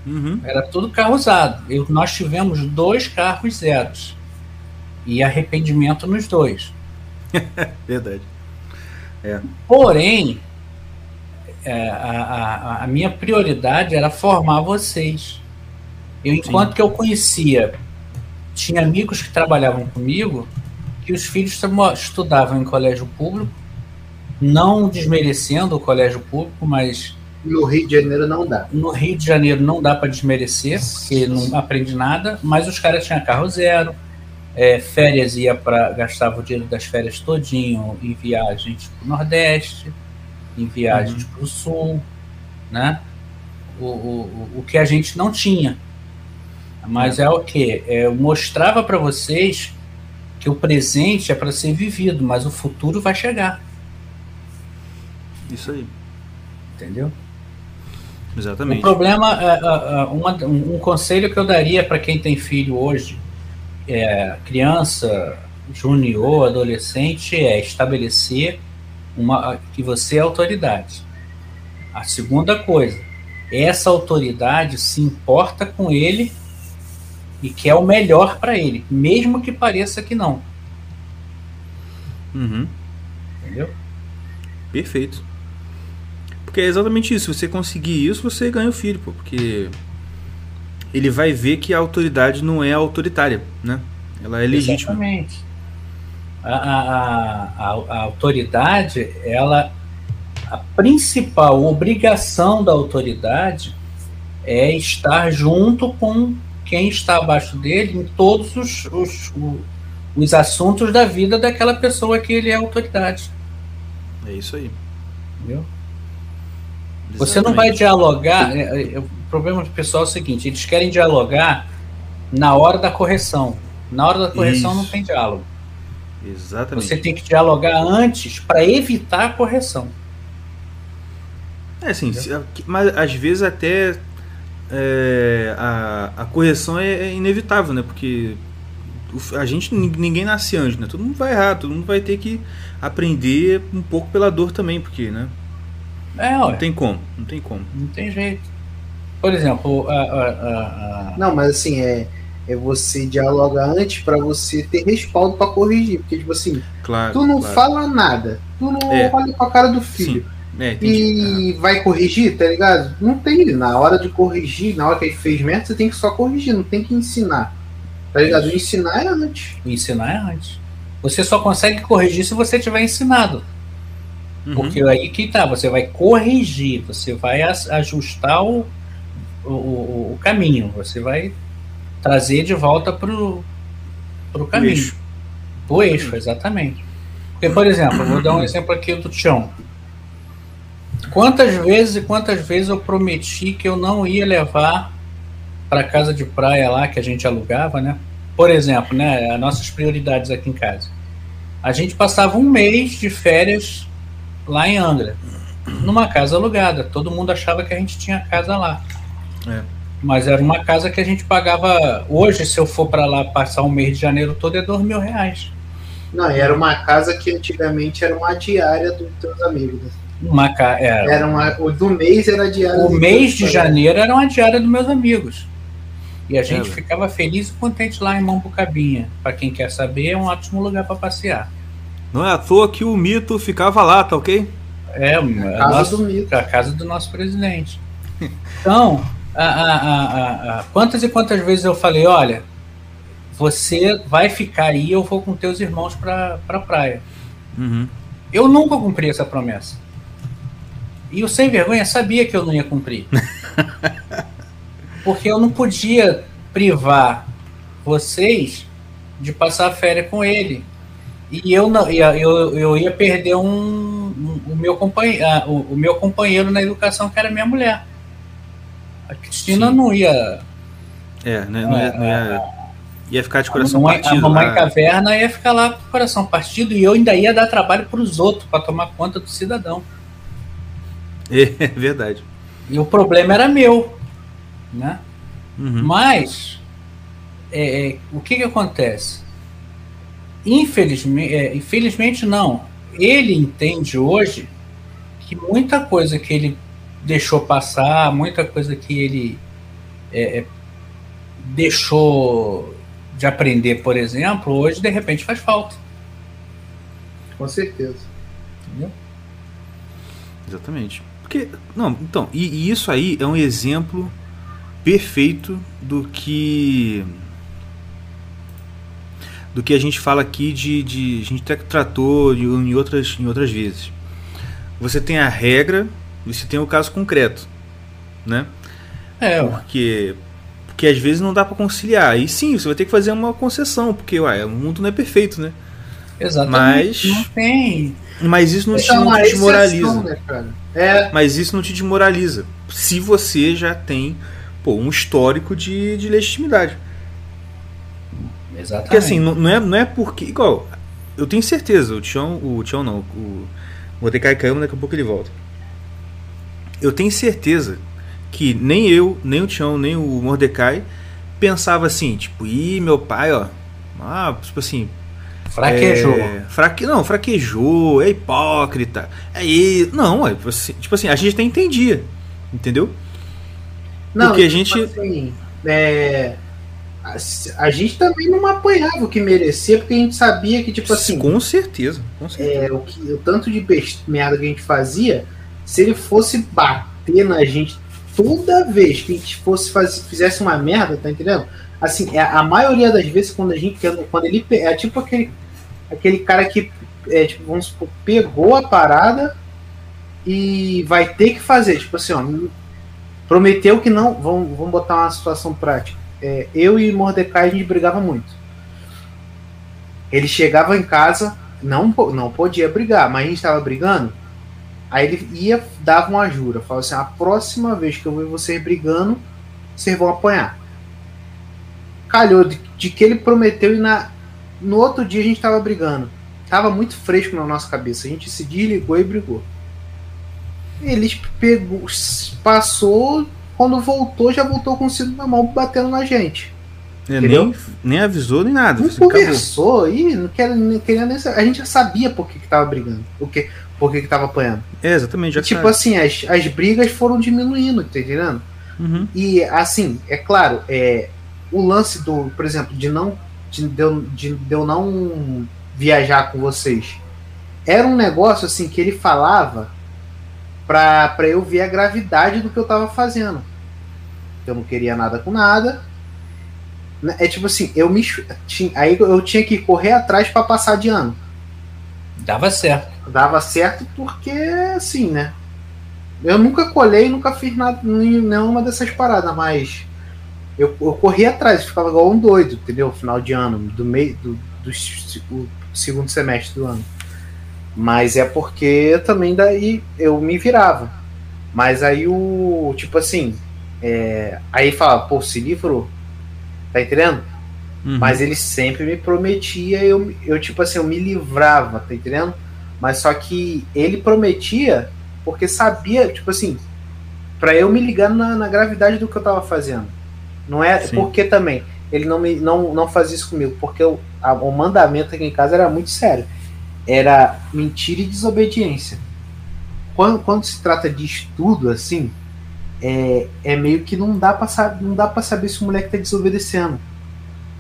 Uhum. Era tudo carro usado. Eu, nós tivemos dois carros zeros. E arrependimento nos dois. Verdade. É. Porém, é, a, a, a, minha prioridade era formar vocês. Eu, enquanto Sim. que eu conhecia, tinha amigos que trabalhavam comigo, que os filhos estudavam em colégio público, não desmerecendo o colégio público, mas no Rio de Janeiro não dá. No Rio de Janeiro não dá para desmerecer, porque não aprende nada, mas os caras tinham carro zero, é, férias ia para gastava o dinheiro das férias todinho em viagens para o Nordeste, em viagens uhum. para o Sul, né? O, o, o que a gente não tinha. Mas é, é o que? É, eu mostrava para vocês que o presente é para ser vivido, mas o futuro vai chegar. Isso aí. Entendeu? Exatamente. O problema, é, é, é, uma, um conselho que eu daria para quem tem filho hoje, é, criança, junior, adolescente, é estabelecer uma, que você é autoridade. A segunda coisa, essa autoridade se importa com ele e quer o melhor para ele, mesmo que pareça que não. Uhum. Entendeu? Perfeito. Porque é exatamente isso. Se você conseguir isso, você ganha o filho, pô, porque ele vai ver que a autoridade não é autoritária, né? Ela é legítima. Exatamente. A, a, a, a autoridade, ela, a principal obrigação da autoridade é estar junto com quem está abaixo dele em todos os, os, os assuntos da vida daquela pessoa que ele é autoridade. É isso aí. Entendeu? Você não vai dialogar. É, é, o problema do pessoal é o seguinte: eles querem dialogar na hora da correção. Na hora da correção Isso. não tem diálogo. Exatamente. Você tem que dialogar antes para evitar a correção. É assim, mas às vezes até é, a, a correção é, é, inevitável, né? Porque a gente, ninguém nasce anjo, né? Todo mundo vai errar, todo mundo vai ter que aprender um pouco pela dor também, porque, né? É, Não tem como, não tem como. Não tem jeito. Por exemplo, a, a, a... Não, mas assim, é, é você dialogar antes para você ter respaldo para corrigir. Porque, tipo assim, claro, tu não claro. fala nada, tu não é. olha com a cara do filho. É, e vai corrigir, tá ligado? Não tem. Na hora de corrigir, na hora que ele fez merda, você tem que só corrigir, não tem que ensinar. Tá ligado? Ensinar é antes. Ensinar é antes. Você só consegue corrigir se você tiver ensinado. Uhum. Porque aí que tá, você vai corrigir, você vai ajustar o, o, o caminho, você vai trazer de volta pro, pro caminho. O eixo. O eixo, exatamente. Porque, por exemplo, vou dar um exemplo aqui do chão. Quantas vezes e quantas vezes eu prometi que eu não ia levar para casa de praia lá que a gente alugava, né? Por exemplo, né, as nossas prioridades aqui em casa. A gente passava um mês de férias lá em Angra, numa casa alugada. Todo mundo achava que a gente tinha casa lá. É. Mas era uma casa que a gente pagava. Hoje, se eu for para lá passar um mês de janeiro todo, é dois mil reais. Não, era uma casa que antigamente era uma diária dos teus amigos. Uma ca... era. era uma... O do mês era a diária. O mês de janeiro era uma diária dos meus amigos. E a gente é. ficava feliz e contente lá em Mambucabinha. Para quem quer saber, é um ótimo lugar para passear. Não é à toa que o mito ficava lá, tá ok? É, a, casa, nosso, do mito. a casa do nosso presidente. Então, a, a, a, quantas e quantas vezes eu falei, olha, você vai ficar aí, eu vou com teus irmãos pra, pra praia. Uhum. Eu nunca cumpri essa promessa. E o sem vergonha sabia que eu não ia cumprir. Porque eu não podia privar vocês de passar a férias com ele. E eu não, eu, eu ia perder um, um o, meu companheiro, o, o, meu companheiro na educação, que era minha mulher. A Cristina Sim. não ia. É, né, não, ia, não ia, ia ficar de coração a mamãe, partido. A mamãe né? caverna ia ficar lá com o coração partido e eu ainda ia dar trabalho para os outros, para tomar conta do cidadão. É verdade. E o problema era meu. Né? Uhum. Mas, é, é, o que, que acontece? Infelizmente, é, infelizmente não. Ele entende hoje que muita coisa que ele deixou passar, muita coisa que ele é, é, deixou de aprender, por exemplo, hoje de repente faz falta. Com certeza. Entendeu? Exatamente. Porque, não, então, e, e isso aí é um exemplo perfeito do que do que a gente fala aqui de, de a gente até tratou em outras, em outras vezes. Você tem a regra, você tem o caso concreto, né? É, porque porque às vezes não dá para conciliar. E sim, você vai ter que fazer uma concessão, porque ué, o mundo não é perfeito, né? Exatamente. Mas não tem. Mas isso não, te, não te desmoraliza. Né, é. Mas isso não te desmoraliza. Se você já tem pô, um histórico de, de legitimidade. Exatamente. Porque assim, não, não, é, não é porque. Igual, eu tenho certeza, o Tião, o Tião não, o Mordecai caiu, daqui a pouco ele volta. Eu tenho certeza que nem eu, nem o Tião, nem o Mordecai pensava assim, tipo, ih, meu pai, ó. Ah, tipo assim. Fraquejou. É, fraque, não, fraquejou, é hipócrita. É. Não, é, tipo, assim, tipo assim, a gente até entendia. Entendeu? Não, Porque a tipo gente. Assim, é, a, a, gente também não apoiava o que merecia, porque a gente sabia que, tipo assim. Com certeza. Com certeza. É, o, que, o tanto de merda que a gente fazia, se ele fosse bater na gente toda vez que a gente fosse faz, fizesse uma merda, tá entendendo? Assim, é, a maioria das vezes quando a gente quando ele é tipo aquele aquele cara que é, tipo, vamos supor, pegou a parada e vai ter que fazer, tipo assim, ó, prometeu que não, vamos, vamos botar uma situação prática. É, eu e Mordecai a gente brigava muito. Ele chegava em casa, não, não podia brigar, mas a gente estava brigando. Aí ele ia, dava uma jura, falava assim: a próxima vez que eu ver vocês brigando, vocês vão apanhar. Calhou de, de que ele prometeu e na, no outro dia a gente tava brigando. Tava muito fresco na nossa cabeça. A gente se desligou e brigou. Eles pegou, passou, quando voltou, já voltou com o cinto na mão batendo na gente. É, nem, nem avisou nem nada. Não conversou acabou. e não queria, não queria nem A gente já sabia por que, que tava brigando. O que, por que, que tava apanhando. É, exatamente. Já e, tipo assim, as, as brigas foram diminuindo, tá entendendo? Uhum. E assim, é claro, é, o lance do, por exemplo, de não de, de, eu, de, de eu não viajar com vocês. Era um negócio assim que ele falava pra eu ver a gravidade do que eu tava fazendo. Eu não queria nada com nada. É tipo assim, eu me. Tinha, aí eu tinha que correr atrás para passar de ano. Dava certo. Dava certo porque, assim, né? Eu nunca colhei, nunca fiz nada, nenhuma dessas paradas, mas eu, eu corri atrás, ficava igual um doido, entendeu? Final de ano, do meio do, do segundo semestre do ano. Mas é porque também daí eu me virava. Mas aí o. Tipo assim. É, aí fala, pô, se livrou. Tá entendendo? Uhum. Mas ele sempre me prometia, eu, eu, tipo assim, eu me livrava, tá entendendo? Mas só que ele prometia porque sabia, tipo assim, para eu me ligar na, na, gravidade do que eu tava fazendo. Não é Sim. porque também ele não, me, não, não fazia isso comigo, porque eu, a, o mandamento aqui em casa era muito sério. Era mentira e desobediência. Quando, quando se trata de estudo, assim, é, é meio que não dá para não dá para saber se o moleque tá desobedecendo.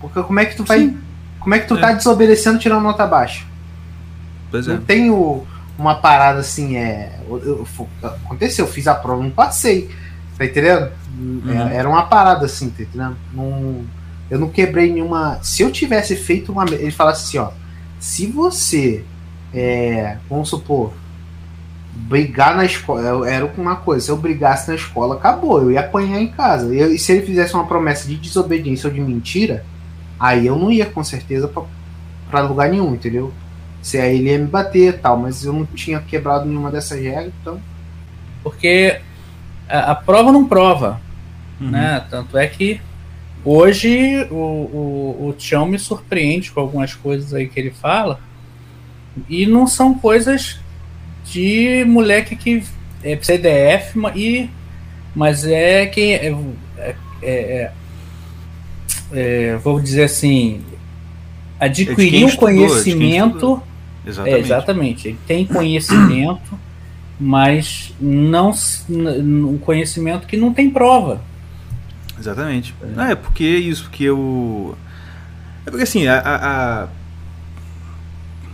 Porque como é que tu vai. Sim. Como é que tu é. tá desobedecendo tirando nota baixa? Pois não é. tem o, uma parada assim, é. Eu, eu, aconteceu, eu fiz a prova, não passei. Tá entendendo? Uhum. É, era uma parada assim, tá entendendo? Não, eu não quebrei nenhuma. Se eu tivesse feito uma. Ele falasse assim, ó. Se você. É, vamos supor. Brigar na escola. Era uma coisa. Se eu brigasse na escola, acabou. Eu ia apanhar em casa. Eu, e se ele fizesse uma promessa de desobediência ou de mentira, aí eu não ia com certeza para lugar nenhum, entendeu? Se aí ele ia me bater tal, mas eu não tinha quebrado nenhuma dessas regras, então. Porque a, a prova não prova. Uhum. Né? Tanto é que hoje o, o, o Tião me surpreende com algumas coisas aí que ele fala. E não são coisas de moleque que é CDF, e, mas é que é, é, é, é, vou dizer assim, adquirir um conhecimento. Exatamente. É, exatamente. Ele tem conhecimento, mas não um conhecimento que não tem prova. Exatamente. É, é porque isso, porque eu. É porque assim, a, a, a,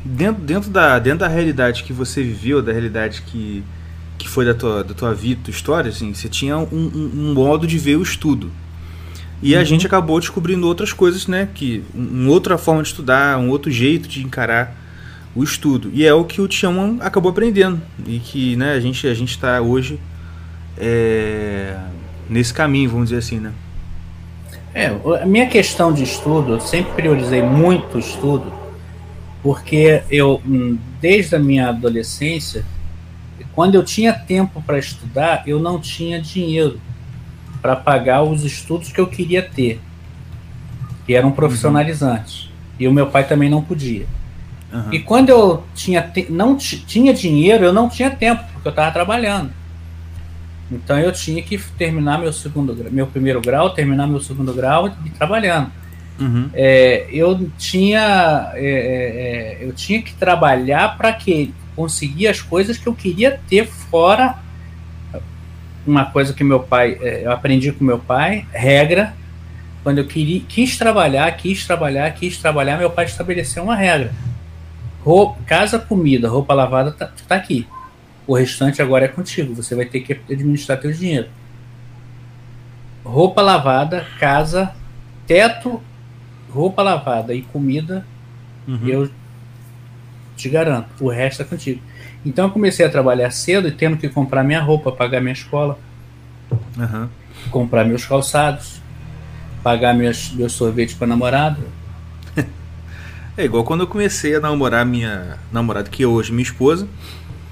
dentro, dentro, da, dentro da realidade que você viveu, da realidade que, que foi da tua, da tua vida, tua história, assim, você tinha um, um, um modo de ver o estudo. E uhum. a gente acabou descobrindo outras coisas, né? Que uma outra forma de estudar, um outro jeito de encarar o estudo. E é o que o Tião acabou aprendendo. E que né, a gente a está hoje é, nesse caminho, vamos dizer assim, né? É, a minha questão de estudo, eu sempre priorizei muito o estudo, porque eu, hum, desde a minha adolescência, quando eu tinha tempo para estudar, eu não tinha dinheiro para pagar os estudos que eu queria ter, que eram profissionalizantes. Uhum. E o meu pai também não podia. Uhum. E quando eu tinha não tinha dinheiro, eu não tinha tempo, porque eu estava trabalhando. Então eu tinha que terminar meu segundo meu primeiro grau, terminar meu segundo grau e trabalhando. Uhum. é, eu tinha é, é, é eu tinha que trabalhar para que conseguir as coisas que eu queria ter fora uma coisa que meu pai é, eu aprendi com meu pai regra. Quando eu queria, quis trabalhar quis trabalhar quis trabalhar meu pai estabeleceu uma regra. Roupa, casa comida roupa lavada tá, tá aqui. O restante agora é contigo você vai ter que administrar teu dinheiro. Roupa lavada casa teto roupa lavada e comida, uhum. eu te garanto, o resto é contigo. Então eu comecei a trabalhar cedo e tendo que comprar minha roupa, pagar minha escola, uhum. comprar meus calçados, pagar meus, meus sorvetes para namorada. É igual quando eu comecei a namorar minha namorada, que é hoje minha esposa,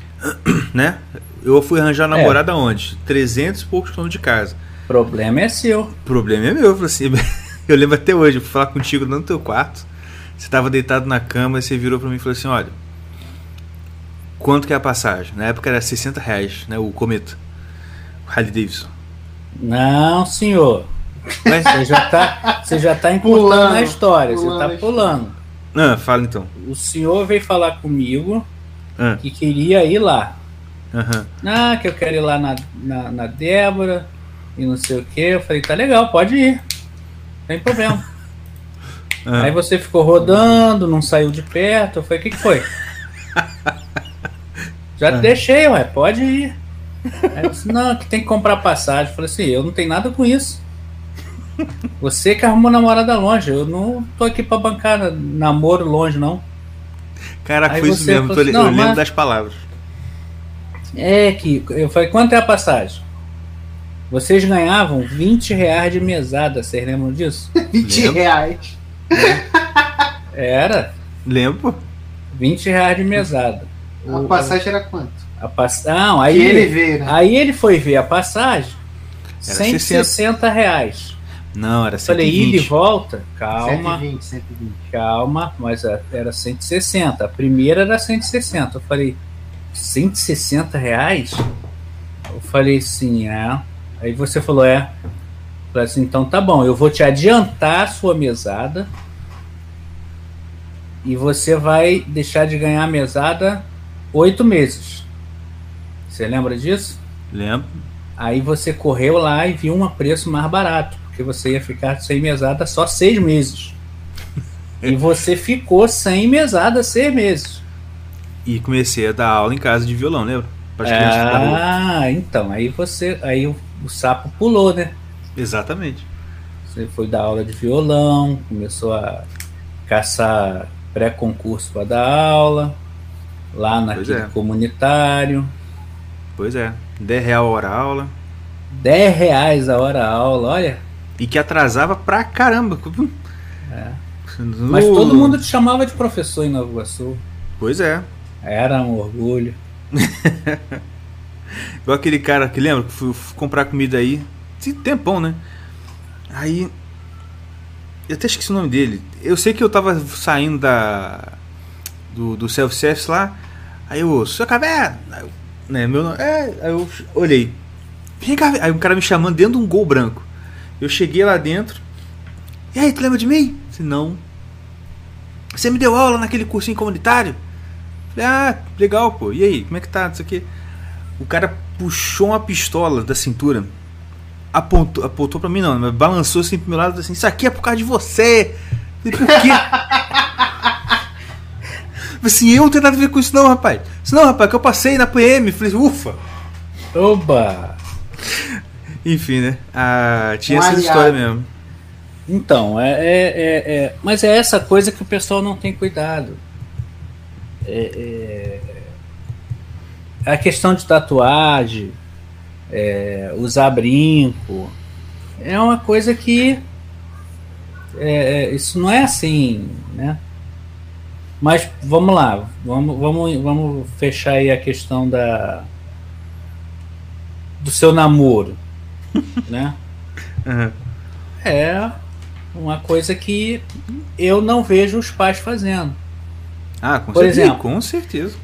né? Eu fui arranjar é. namorada é. onde? 300 e poucos quilômetros de casa. Problema é seu. Problema é meu, eu falei assim. Eu lembro até hoje, eu fui falar contigo no teu quarto. Você estava deitado na cama e você virou para mim e falou assim: Olha, quanto que é a passagem? Na época era 60 reais, né? O Cometa. O Harley Davidson. Não, senhor. Mas você já tá, você já tá encurtando na história, pulando, você tá pulando. Ah, fala então. O senhor veio falar comigo ah. que queria ir lá. Uhum. Ah, que eu quero ir lá na, na, na Débora e não sei o que. Eu falei, tá legal, pode ir tem problema. Ah. Aí você ficou rodando, não saiu de perto. Eu falei, o que, que foi? Já ah. deixei, ué, pode ir. Aí disse, não, que tem que comprar passagem. Eu falei assim, eu não tenho nada com isso. Você que arrumou namorada longe. Eu não tô aqui pra bancar namoro longe, não. Caraca, foi isso mesmo. Assim, eu lembro mas... das palavras. É que eu falei, quanto é a passagem? Vocês ganhavam 20 reais de mesada, vocês lembram disso? 20 Lembro. reais. Era. Lembro. 20 reais de mesada. A o, passagem era quanto? A pass... Não, aí que ele, veio, né? Aí ele foi ver a passagem. Era 160 60. reais. Não, era 120. Falei, ida e volta? Calma. 120, 120. Calma, mas era 160. A primeira era 160. Eu falei, 160 reais? Eu falei assim, é. Aí você falou, é. Falei assim, então tá bom, eu vou te adiantar a sua mesada. E você vai deixar de ganhar a mesada oito meses. Você lembra disso? Lembro. Aí você correu lá e viu um preço mais barato, porque você ia ficar sem mesada só seis meses. e você ficou sem mesada seis meses. E comecei a dar aula em casa de violão, lembra? Ah, então, aí você. Aí o sapo pulou, né? Exatamente. Você foi dar aula de violão, começou a caçar pré-concurso para dar aula, lá naquele é. comunitário. Pois é, 10 reais a hora aula. 10 reais a hora aula, olha. E que atrasava pra caramba. É. Mas todo mundo te chamava de professor em Nova Iguaçu. Pois é. Era um orgulho. Igual aquele cara que lembra que fui, fui comprar comida aí. Tem tempão, né? Aí. Eu até esqueci o nome dele. Eu sei que eu tava saindo da. Do, do self-service lá. Aí eu, seu caverna! Né, meu nome, é, aí eu olhei. Vem cá, aí um cara me chamando dentro de um gol branco. Eu cheguei lá dentro. E aí, tu lembra de mim? Se não. Você me deu aula naquele cursinho comunitário? Falei, ah, legal, pô. E aí, como é que tá? Isso aqui. Cara puxou uma pistola da cintura, apontou, apontou pra mim, não, mas balançou assim pro meu lado assim: Isso aqui é por causa de você. Falei, por quê? assim, eu não tenho nada a ver com isso, não, rapaz. Isso não, rapaz, que eu passei na PM. Falei, ufa. Oba! Enfim, né? Ah, tinha essa história mesmo. Então, é, é, é, é, Mas é essa coisa que o pessoal não tem cuidado. É, é a questão de tatuagem, é, usar brinco, é uma coisa que é, é, isso não é assim, né? Mas vamos lá, vamos, vamos, vamos fechar aí a questão da do seu namoro, né? Uhum. É uma coisa que eu não vejo os pais fazendo. Ah, com Por certeza, exemplo, com certeza.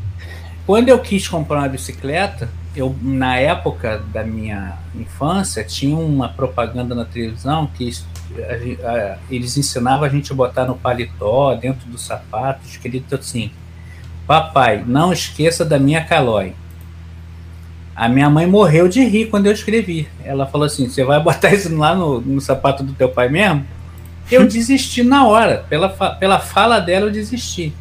Quando eu quis comprar uma bicicleta, eu, na época da minha infância, tinha uma propaganda na televisão que a, a, eles ensinavam a gente a botar no paletó, dentro do sapato, escrito assim: Papai, não esqueça da minha calói. A minha mãe morreu de rir quando eu escrevi. Ela falou assim: Você vai botar isso lá no, no sapato do teu pai mesmo? Eu desisti na hora. Pela, pela fala dela, eu desisti.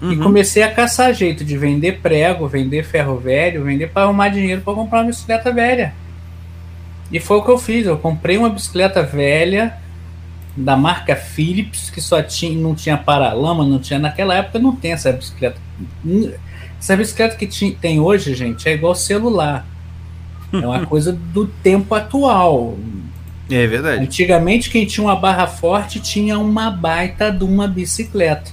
Uhum. E comecei a caçar jeito de vender prego, vender ferro velho, vender para arrumar dinheiro para comprar uma bicicleta velha. E foi o que eu fiz. Eu comprei uma bicicleta velha da marca Philips, que só tinha, não tinha paralama, não tinha. Naquela época não tem essa bicicleta. Essa bicicleta que tem hoje, gente, é igual celular. É uma coisa do tempo atual. É verdade. Antigamente, quem tinha uma barra forte tinha uma baita de uma bicicleta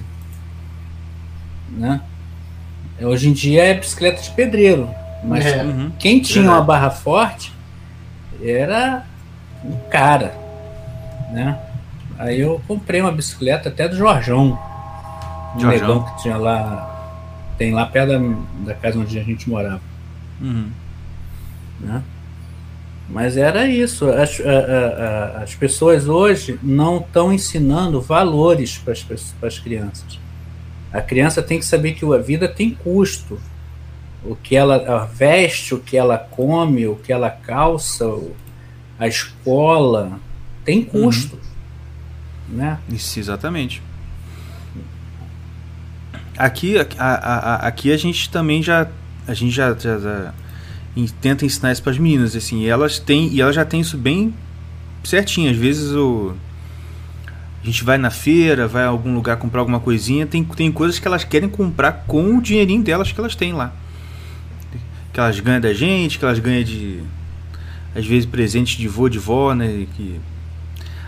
né? Hoje em dia é bicicleta de pedreiro, mas é. Uhum. quem tinha uma barra forte era um cara, né? Aí eu comprei uma bicicleta até do Jorjão, um Jorjão. negão que tinha lá, tem lá perto da, da casa onde a gente morava. Uhum. Né? Mas era isso. As, a, a, as pessoas hoje não estão ensinando valores para as crianças. A criança tem que saber que a vida tem custo. O que ela veste, o que ela come, o que ela calça, a escola tem uhum. custo. Uhum. Né? Isso, exatamente. Aqui, a, a, a, aqui a gente também já a gente já, já, já tenta ensinar isso para as meninas assim, e elas têm e elas já têm isso bem certinho. Às vezes o a gente vai na feira, vai a algum lugar comprar alguma coisinha, tem, tem coisas que elas querem comprar com o dinheirinho delas que elas têm lá. Que elas ganham da gente, que elas ganham de. Às vezes presentes de vô, de vó, né? Que,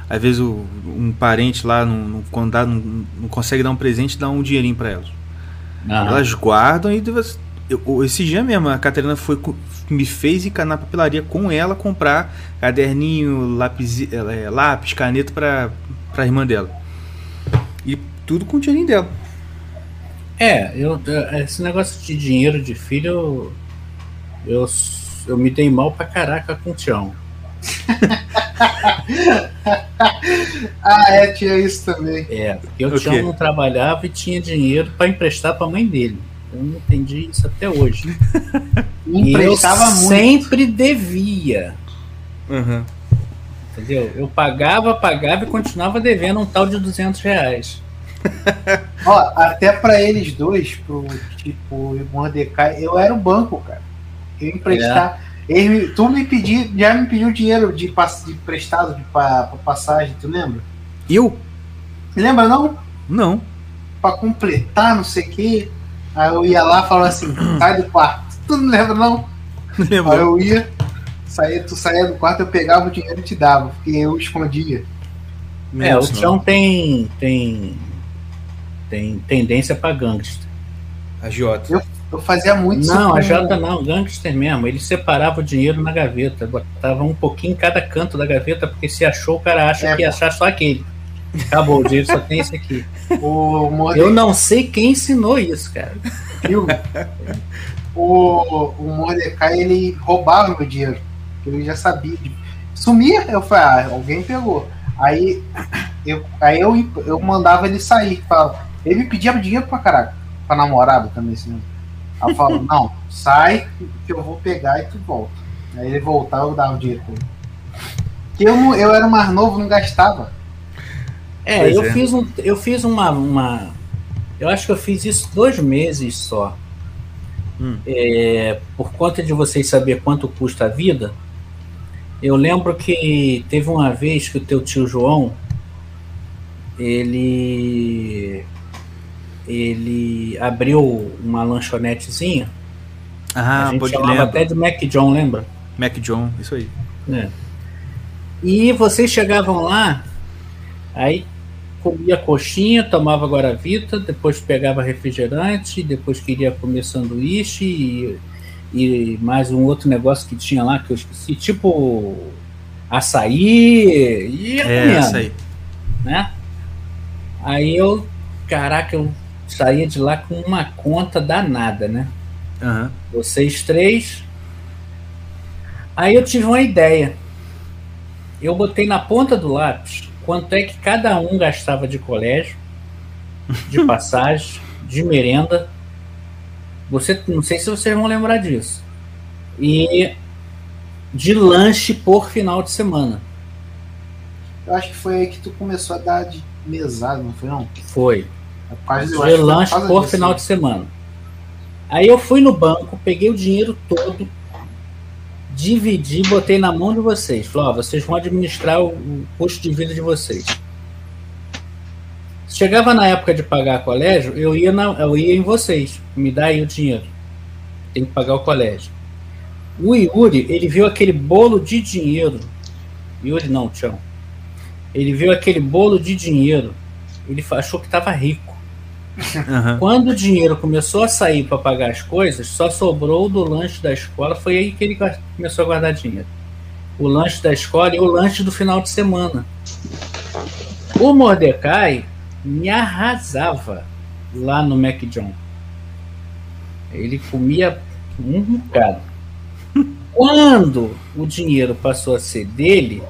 às vezes o, um parente lá, não, não, quando dá, não, não, consegue dar um presente, dá um dinheirinho para elas. Elas guardam e. Eu, esse dia mesmo, a Catarina foi, me fez ir na papelaria com ela comprar caderninho, lápis, é, lápis caneta para pra irmã dela. E tudo com o dinheirinho dela. É, eu, esse negócio de dinheiro de filho, eu, eu, eu me dei mal pra caraca com o Tião. ah, é, tinha isso também. É, porque o Tião não trabalhava e tinha dinheiro para emprestar pra mãe dele. Eu não entendi isso até hoje. e eu muito. sempre devia. Uhum. Entendeu? Eu pagava, pagava e continuava devendo um tal de 200 reais. Ó, até para eles dois, pro tipo Mordecai, eu era o banco, cara. Eu emprestar. É. Ele, tu me pediu, já me pediu dinheiro de, de prestado de, pra, pra passagem, tu lembra? Eu? Lembra não? Não. Pra completar, não sei o quê. Aí eu ia lá e falava assim, sai do quarto. Tu não lembra não? Lembro. Aí eu ia, saía, tu saía do quarto, eu pegava o dinheiro e te dava, porque eu escondia. É, o Tião tem, tem, tem tendência para gangster. Jota. Eu, eu fazia muito Não, a Jota não, gangster mesmo. Ele separava o dinheiro na gaveta, botava um pouquinho em cada canto da gaveta, porque se achou, o cara acha é, que ia achar só aquele. Acabou, o dinheiro só tem esse aqui. O Eu não sei quem ensinou isso, cara. Viu? O, o Mordecai, ele roubava meu dinheiro. Ele já sabia. Sumia, eu falei, ah, alguém pegou. Aí eu, aí eu, eu mandava ele sair. Falava, ele me pedia dinheiro pra caraca, pra namorada também, assim. Aí eu falava, não, sai que eu vou pegar e tu volta. Aí ele voltava, eu dava o dinheiro pra ele. Porque eu, eu era mais novo, não gastava. É, eu é. fiz um, eu fiz uma, uma, eu acho que eu fiz isso dois meses só. Hum. É, por conta de vocês saber quanto custa a vida, eu lembro que teve uma vez que o teu tio João, ele ele abriu uma lanchonetezinha. Ah, a gente pode chamava até de Mac John, lembra? Mac John, isso aí. É. E vocês chegavam lá, aí comia coxinha, tomava guaravita, depois pegava refrigerante, depois queria comer sanduíche e, e mais um outro negócio que tinha lá que eu esqueci, tipo açaí e é, açaí. né? Aí eu, caraca, eu saía de lá com uma conta danada, né? Uhum. Vocês três, Aí eu tive uma ideia. Eu botei na ponta do lápis quanto é que cada um gastava de colégio, de passagem, de merenda. Você, não sei se vocês vão lembrar disso. E de lanche por final de semana. Eu acho que foi aí que tu começou a dar de mesada, não foi não? Foi. É quase, de lanche por final de semana. Aí eu fui no banco, peguei o dinheiro todo, dividi, botei na mão de vocês. Falei, ó, vocês vão administrar o, o custo de vida de vocês. Chegava na época de pagar colégio, eu ia, na, eu ia em vocês. Me dá aí o dinheiro. Tem que pagar o colégio. O Yuri, ele viu aquele bolo de dinheiro. Yuri não, Tião. Ele viu aquele bolo de dinheiro. Ele achou que estava rico. Uhum. Quando o dinheiro começou a sair para pagar as coisas, só sobrou do lanche da escola. Foi aí que ele começou a guardar dinheiro. O lanche da escola e o lanche do final de semana. O Mordecai me arrasava lá no Mac John. Ele comia um bocado. Quando o dinheiro passou a ser dele,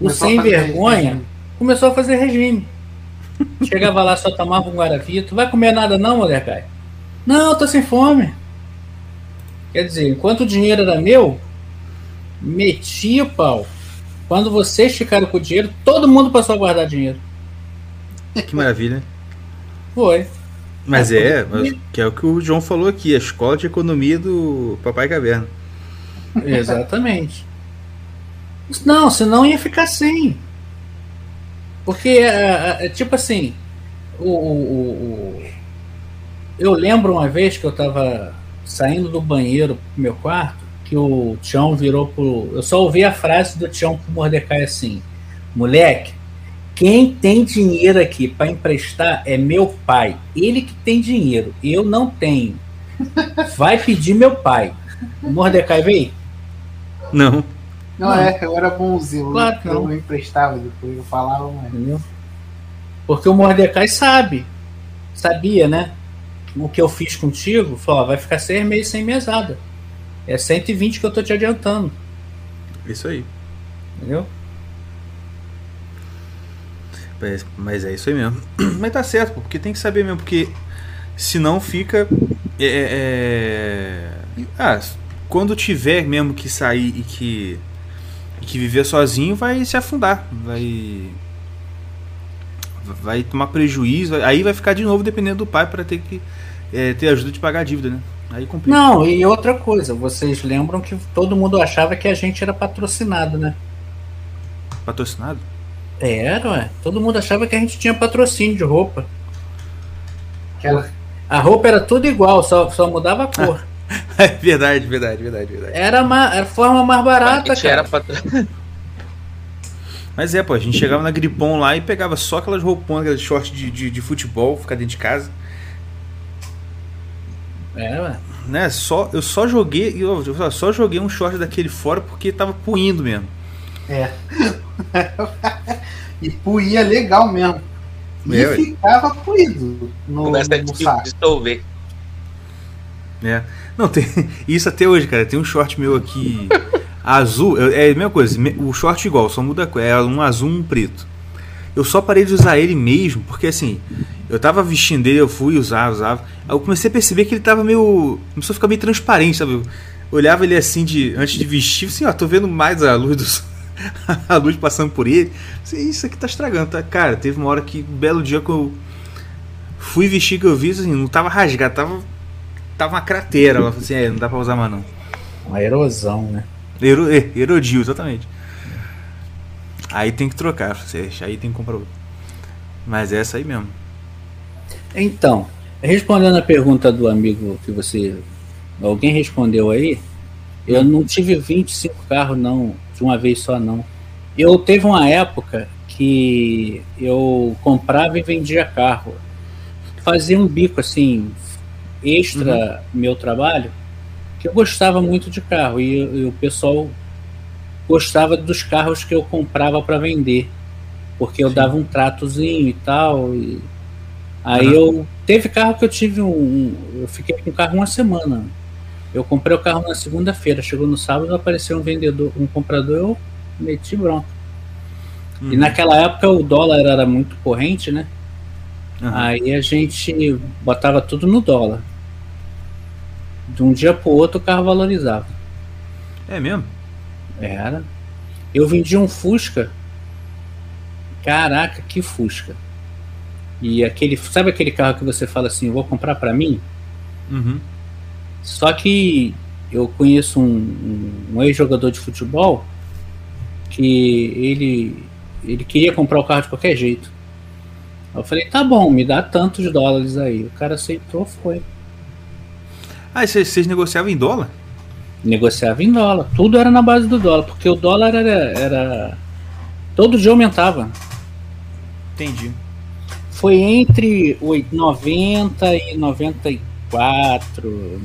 o sem vergonha regime. começou a fazer regime. Chegava lá, só tomava um guaravito. Vai comer nada não, Mordecai? Não, tô sem fome. Quer dizer, enquanto o dinheiro era meu, metia o pau. Quando vocês ficaram com o dinheiro, todo mundo passou a guardar dinheiro. Que maravilha. Foi. Mas é, mas, que é o que o João falou aqui, a escola de economia do Papai Caverna. Exatamente. Não, senão ia ficar sem. Porque, é, é, é, tipo assim, o, o, o, eu lembro uma vez que eu estava saindo do banheiro pro meu quarto, que o Tião virou pro. Eu só ouvi a frase do Tião pro Mordecai assim: Moleque, quem tem dinheiro aqui para emprestar é meu pai. Ele que tem dinheiro. Eu não tenho. Vai pedir meu pai. O Mordecai veio? Não. Não, não. é, eu era bonzinho. Claro que não. Eu emprestava depois, eu falava, mas. Entendeu? Porque o Mordecai sabe. Sabia, né? O que eu fiz contigo, falou, vai ficar seis meses sem mesada. É 120 que eu tô te adiantando. Isso aí. Entendeu? Mas é isso aí mesmo. Mas tá certo, porque tem que saber mesmo, porque senão fica. É, é... é ah, quando tiver mesmo que sair e que, e que viver sozinho, vai se afundar. Vai. Vai tomar prejuízo. Aí vai ficar de novo dependendo do pai para ter que é, ter ajuda de pagar a dívida, né? Aí complica. Não, e outra coisa, vocês lembram que todo mundo achava que a gente era patrocinado, né? Patrocinado? Era, ué. Todo mundo achava que a gente tinha patrocínio de roupa. Aquela... A roupa era tudo igual, só, só mudava a cor. é verdade, verdade, verdade, verdade. Era, uma, era a forma mais barata, cara. Era patro... Mas é, pô, a gente chegava na Gripon lá e pegava só aquelas rouponas, aqueles shorts de, de, de, futebol, ficar dentro de casa. É, ué. Né, só, eu só joguei, eu, eu só joguei um short daquele fora porque tava puindo mesmo. É. e puía legal mesmo. E é, ficava puído no, Começa no saco. dissolver. É. Não, tem isso até hoje, cara. Tem um short meu aqui azul. É a mesma coisa. O short igual, só muda a É um azul e um preto. Eu só parei de usar ele mesmo, porque assim, eu tava vestindo ele, eu fui usar, usava. Aí eu comecei a perceber que ele tava meio. Começou a ficar meio transparente, sabe? Eu olhava ele assim de antes de vestir, assim, ó, tô vendo mais a luz do a luz passando por ele. Isso aqui tá estragando, tá? Cara, teve uma hora que, um belo dia que eu fui vestir que eu vi, assim, não tava rasgado, tava, tava uma cratera. Ela falou assim: é, não dá pra usar mais não. Uma erosão, né? Ero, é, erodiu, exatamente. Aí tem que trocar, aí tem que comprar outro. Mas é essa aí mesmo. Então, respondendo a pergunta do amigo que você. Alguém respondeu aí, eu não tive 25 carros, não de uma vez só não. Eu teve uma época que eu comprava e vendia carro. Fazia um bico assim, extra uhum. meu trabalho, que eu gostava muito de carro e, e o pessoal gostava dos carros que eu comprava para vender, porque eu Sim. dava um tratozinho e tal. E... Aí uhum. eu teve carro que eu tive um, eu fiquei com o carro uma semana. Eu comprei o carro na segunda-feira, chegou no sábado, apareceu um vendedor, um comprador, eu meti bronca. Uhum. E naquela época o dólar era muito corrente, né? Uhum. Aí a gente botava tudo no dólar. De um dia pro outro o carro valorizava. É mesmo? Era. Eu vendi um Fusca. Caraca, que Fusca. E aquele. Sabe aquele carro que você fala assim, vou comprar para mim? Uhum. Só que eu conheço um, um, um ex-jogador de futebol que ele, ele queria comprar o carro de qualquer jeito. Eu falei, tá bom, me dá tantos dólares aí. O cara aceitou, foi. Ah, vocês negociavam em dólar? Negociava em dólar. Tudo era na base do dólar, porque o dólar era. era... Todo dia aumentava. Entendi. Foi entre 90 e 94.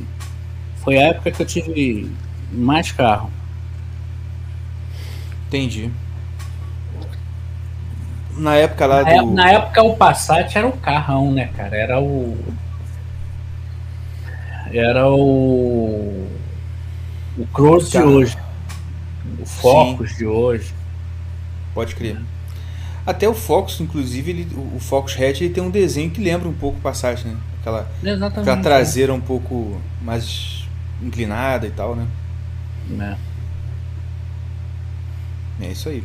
Foi a época que eu tive mais carro. Entendi. Na época lá na do. Na época o Passat era o carrão, né, cara? Era o. Era o. O Cross de hoje. O Focus Sim. de hoje. Pode crer. Até o Focus, inclusive, ele, o Focus Hatch ele tem um desenho que lembra um pouco o Passat, né? Aquela, aquela traseira um pouco mais inclinada e tal, né? É. É isso aí.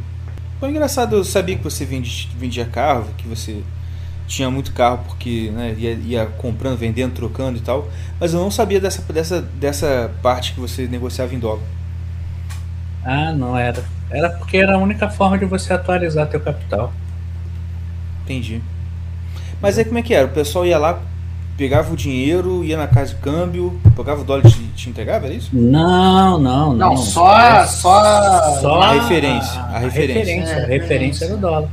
Foi engraçado, eu sabia que você vendia, vendia carro, que você tinha muito carro porque né, ia, ia, comprando, vendendo, trocando e tal, mas eu não sabia dessa, dessa, dessa parte que você negociava em dólar. Ah, não era. Era porque era a única forma de você atualizar teu capital. Entendi. Mas aí como é que era? O pessoal ia lá, pegava o dinheiro, ia na casa de câmbio, pagava o dólar e te, te entregava, era isso? Não, não, não. Não, só, é só, só a referência. A, a referência. referência, é, a referência era o dólar.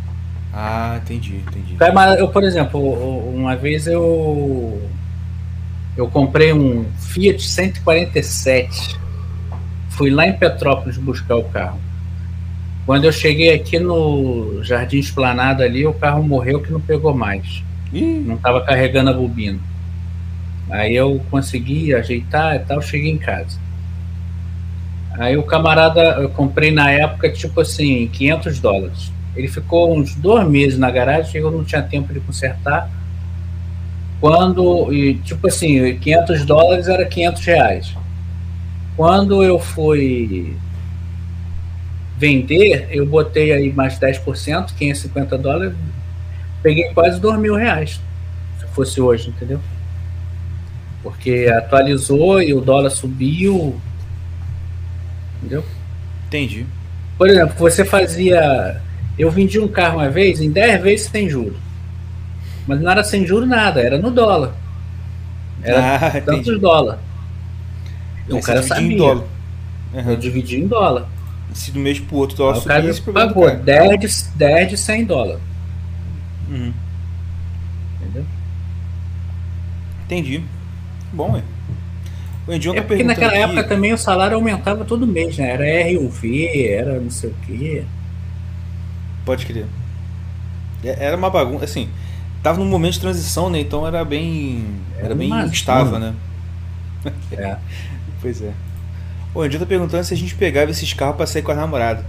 Ah, entendi, entendi. Mas eu, por exemplo, uma vez eu eu comprei um Fiat 147. Fui lá em Petrópolis buscar o carro. Quando eu cheguei aqui no Jardim Esplanado ali, o carro morreu que não pegou mais. Ih. Não estava carregando a bobina. Aí eu consegui ajeitar e tal, cheguei em casa. Aí o camarada, eu comprei na época, tipo assim, 500 dólares. Ele ficou uns dois meses na garagem, eu não tinha tempo de consertar. Quando, e, tipo assim, 500 dólares era 500 reais. Quando eu fui vender, eu botei aí mais 10%, 550 dólares, peguei quase 2 mil reais, se fosse hoje, entendeu? Porque atualizou e o dólar subiu. Entendeu? Entendi. Por exemplo, você fazia. Eu vendi um carro uma vez em 10 vezes sem juros. Mas não era sem juros nada, era no dólar. Era ah, tantos dólar. Então, o cara sabia. Em dólar. Uhum. Eu dividi em dólar. Se do mês pro outro dólar subir, o cara pagou 10 de, 10 de 100 dólares. Uhum. Entendeu? Entendi. Bom, é. O Endion é tá porque naquela aqui... época também o salário aumentava todo mês, né? Era RUV, era não sei o quê. Pode crer. É, era uma bagunça, assim, tava num momento de transição, né? Então era bem. Era bem instável, né? É. pois é. O Endion tá perguntando se a gente pegava esses carros pra sair com a namorada.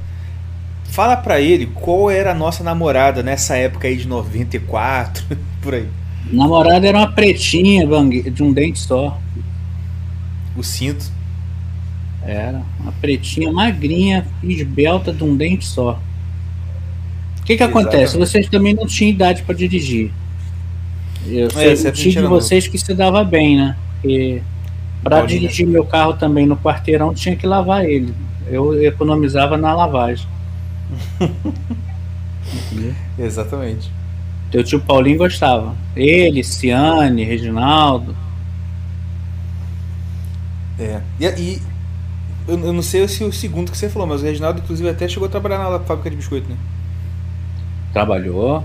Fala pra ele qual era a nossa namorada nessa época aí de 94, por aí. Namorada era uma pretinha de um dente só. O cinto? Era, uma pretinha magrinha, esbelta de um dente só. O que que acontece? Vocês também não tinham idade para dirigir. Eu é, sei, de vocês que se dava bem, né? Porque para dirigir meu carro também no quarteirão tinha que lavar ele. Eu economizava na lavagem. Exatamente. Teu tio Paulinho gostava. Ele, Ciane, Reginaldo. É. E, e eu, eu, não sei se o segundo que você falou, mas o Reginaldo, inclusive, até chegou a trabalhar na fábrica de biscoito, né? Trabalhou.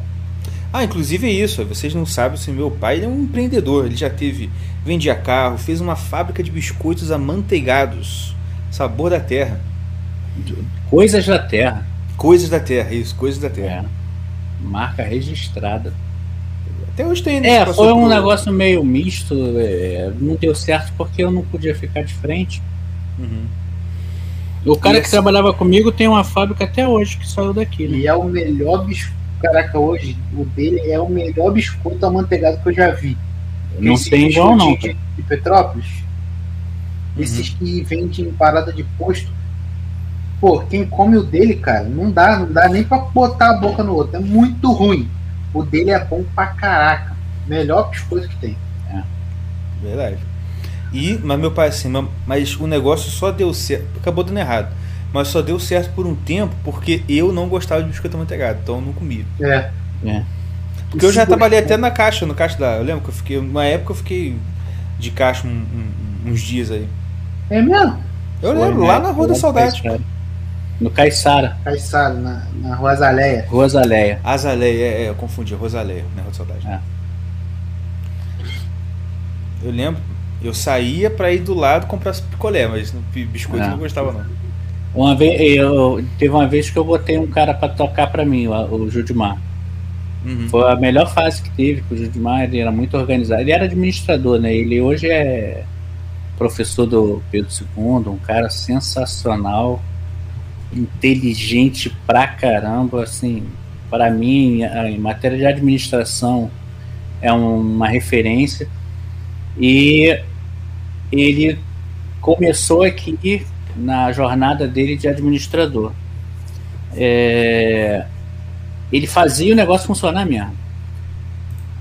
Ah, inclusive é isso. Vocês não sabem se meu pai é um empreendedor. Ele já teve, vendia carro, fez uma fábrica de biscoitos amanteigados, sabor da terra. Coisas da terra. Coisas da Terra, isso, Coisas da Terra. É. Marca registrada. Até hoje tem. É, foi um negócio meio misto. É, não deu certo porque eu não podia ficar de frente. Uhum. O cara que esse... trabalhava comigo tem uma fábrica até hoje que saiu daqui. Né? E é o melhor biscoito. Caraca, hoje o dele é o melhor biscoito amanteigado que eu já vi. Não tem igual, não. De, de Petrópolis. Uhum. Esses que vendem em parada de posto. Pô, quem come o dele, cara, não dá, não dá nem pra botar a boca no outro. É muito ruim. O dele é bom pra caraca. Melhor biscoito que tem. É. Verdade. E, mas meu pai, assim, mas o negócio só deu certo. Acabou dando errado. Mas só deu certo por um tempo porque eu não gostava de biscoito amanteigado, então eu não comia. É. é. Porque eu já trabalhei até na caixa, no caixa da. Eu lembro que eu fiquei. Uma época eu fiquei de caixa um, um, uns dias aí. É mesmo? Eu Foi, lembro, né? lá na Rua da Saudade. No Caiçara. Caiçara, na, na Rua Azaleia. Rua Azaleia. Azaleia, é, é, eu confundi, Rosaleia, né? Rua da Saudade. É. Eu lembro, eu saía pra ir do lado comprar picolé, mas no biscoito é. eu não gostava não. Uma vez, eu, teve uma vez que eu botei um cara para tocar para mim, o, o Judimar. Uhum. Foi a melhor fase que teve, com o Judimar ele era muito organizado. Ele era administrador, né? Ele hoje é professor do Pedro II, um cara sensacional, inteligente pra caramba, assim, para mim, em matéria de administração, é uma referência. E ele começou aqui na jornada dele de administrador. É, ele fazia o negócio funcionar mesmo.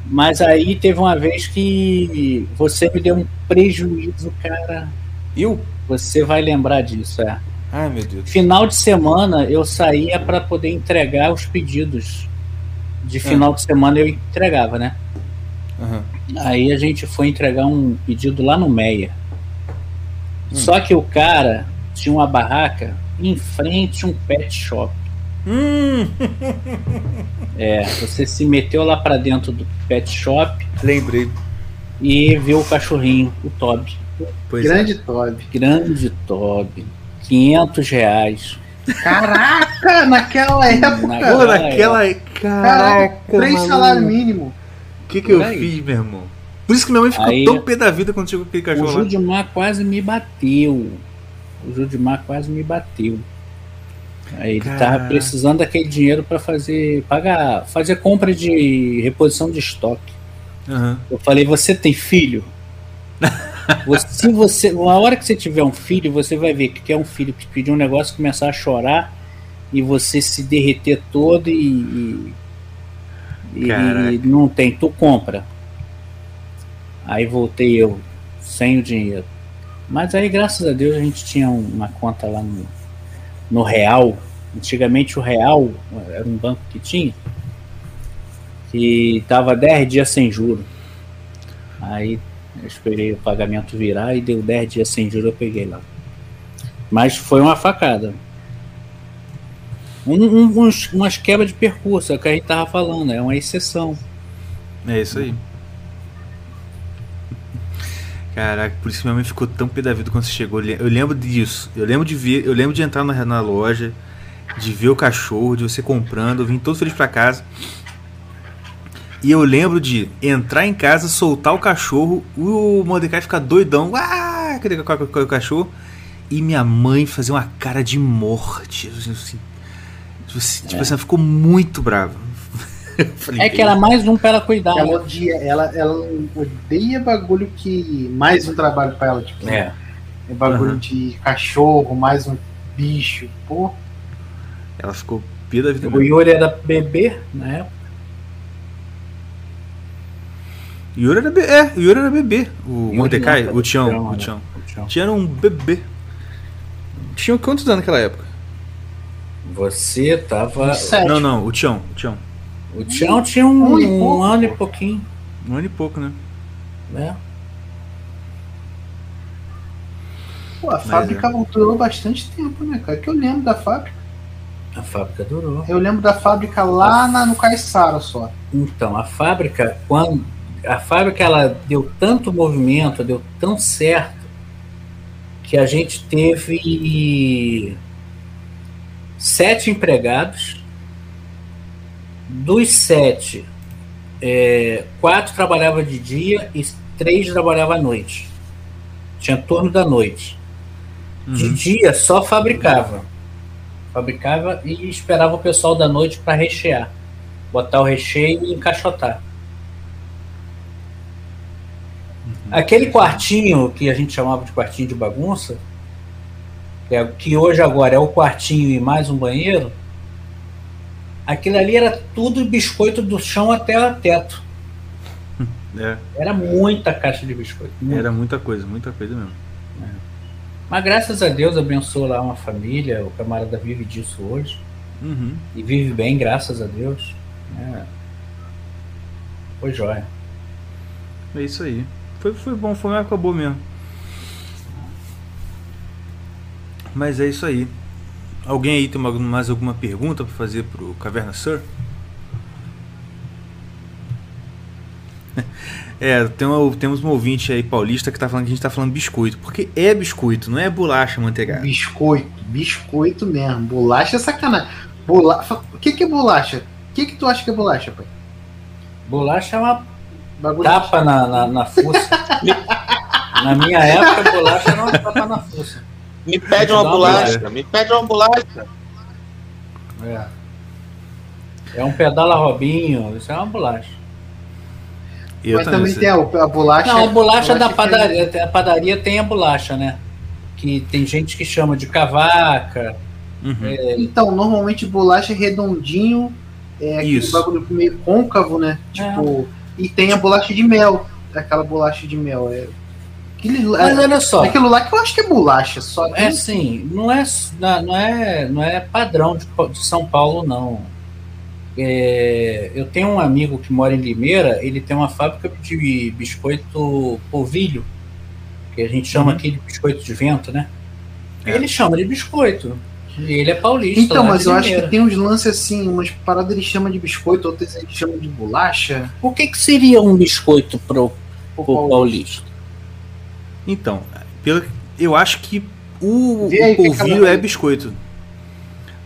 Mas aí teve uma vez que você me deu um prejuízo, cara. Eu? Você vai lembrar disso, é. Ai, meu Deus. Final de semana eu saía para poder entregar os pedidos. De final de semana eu entregava, né? Uhum. Aí a gente foi entregar um pedido lá no Meia. Hum. Só que o cara tinha uma barraca em frente a um pet shop. Hum. É, você se meteu lá para dentro do pet shop. Lembrei. E viu o cachorrinho, o Toby. Pois Grande é. Toby. Grande Toby. 500 reais. Caraca, naquela época. Naquela, Pô, naquela época. Caraca, três salário mínimo. O que, que eu fiz, meu irmão? Por isso que minha mãe ficou aí, tão pé da vida quando chegou aquele cachorro. O Judimar quase me bateu. O Judimar quase me bateu. Aí ele Cara... tava precisando daquele dinheiro para fazer pagar, fazer compra de reposição de estoque. Uhum. Eu falei, você tem filho? se você, uma hora que você tiver um filho, você vai ver que é um filho que pedir um negócio, começar a chorar e você se derreter todo e, e, e não tem, tu compra. Aí voltei eu sem o dinheiro. Mas aí, graças a Deus, a gente tinha uma conta lá no, no Real. Antigamente o Real era um banco que tinha que tava 10 dias sem juro. Aí eu esperei o pagamento virar e deu 10 dias sem juro, eu peguei lá. Mas foi uma facada. Um, um, uns, umas quebras de percurso, é o que a gente tava falando, é uma exceção. É isso aí. Caraca, por isso minha mãe ficou tão pé da vida quando você chegou. Eu lembro disso. Eu lembro de ver, eu lembro de entrar na, na loja, de ver o cachorro, de você comprando, eu vim todo feliz para casa. E eu lembro de entrar em casa, soltar o cachorro, o Mordecai ficar doidão, ah, cadê o cachorro? E minha mãe fazer uma cara de morte. Assim, tipo assim, é. tipo assim ela ficou muito brava. Falei, é que era mais um pra ela cuidar. Ela odia, ela, ela odeia bagulho que. Mais um trabalho pra ela, tipo. É. é bagulho uhum. de cachorro, mais um bicho. Pô. Ela ficou pia da vida. O Yuri era bebê na época. Yuri era, be é, Yuri era bebê. O Mordecai, o Tião. O Tião. Tinha era um bebê. Tinha quantos anos naquela época? Você tava. Não, não, o Tião. O Tião. O Tião tinha um, um, um ano e pouquinho. Um ano e pouco, né? É. Pô, a Mas fábrica é. durou bastante tempo, né, cara? Que eu lembro da fábrica. A fábrica durou. Eu lembro da fábrica lá na, no Caiçara só. Então, a fábrica, quando. A fábrica ela deu tanto movimento, deu tão certo, que a gente teve sete empregados dos sete, é, quatro trabalhavam de dia e três trabalhavam à noite. Tinha turno da noite. Uhum. De dia só fabricava. Fabricava e esperava o pessoal da noite para rechear. Botar o recheio e encaixotar. Uhum. Aquele quartinho que a gente chamava de quartinho de bagunça, que, é, que hoje agora é o quartinho e mais um banheiro, aquilo ali era tudo biscoito do chão até o teto. É. Era muita caixa de biscoito. Muita. Era muita coisa, muita coisa mesmo. É. Mas graças a Deus abençoou lá uma família, o camarada vive disso hoje. Uhum. E vive bem, graças a Deus. É. Foi jóia. É isso aí. Foi, foi bom, foi uma acabou mesmo. Mas é isso aí. Alguém aí tem mais alguma pergunta para fazer pro Caverna Sir? É, tem uma, temos um ouvinte aí paulista que tá falando que a gente tá falando biscoito. Porque é biscoito, não é bolacha manteigada. Biscoito, biscoito mesmo. Bolacha é sacanagem. Bola... O que, que é bolacha? O que, que tu acha que é bolacha, pai? Bolacha é uma Bagulho tapa na, na, na fuça. na minha época, bolacha era uma tapa na fuça. Me pede uma bolacha, me pede uma bolacha. É. É um pedala Robinho, isso é uma bolacha. Eu Mas também, tem a, a, bolacha. Não, a bolacha, da padaria. A padaria tem a bolacha, né? Que tem gente que chama de cavaca. Uhum. É... Então, normalmente bolacha é redondinho, é aquele Isso. bagulho meio côncavo, né? Tipo. É. E tem a bolacha de mel. Aquela bolacha de mel. É Aquele, Mas olha só. Aquilo lá que eu acho que é bolacha só. É assim, não é, não é, não é padrão de, de São Paulo, não. É, eu tenho um amigo que mora em Limeira, ele tem uma fábrica de biscoito polvilho, que a gente chama uhum. aqui de biscoito de vento, né? É. Ele chama de biscoito. E ele é paulista. Então, mas eu acho que tem uns lances assim, umas paradas ele chama de biscoito, outras ele chama de bolacha. O que, que seria um biscoito pro, pro paulista? paulista? Então, pelo, eu acho que o, o polvilho é biscoito.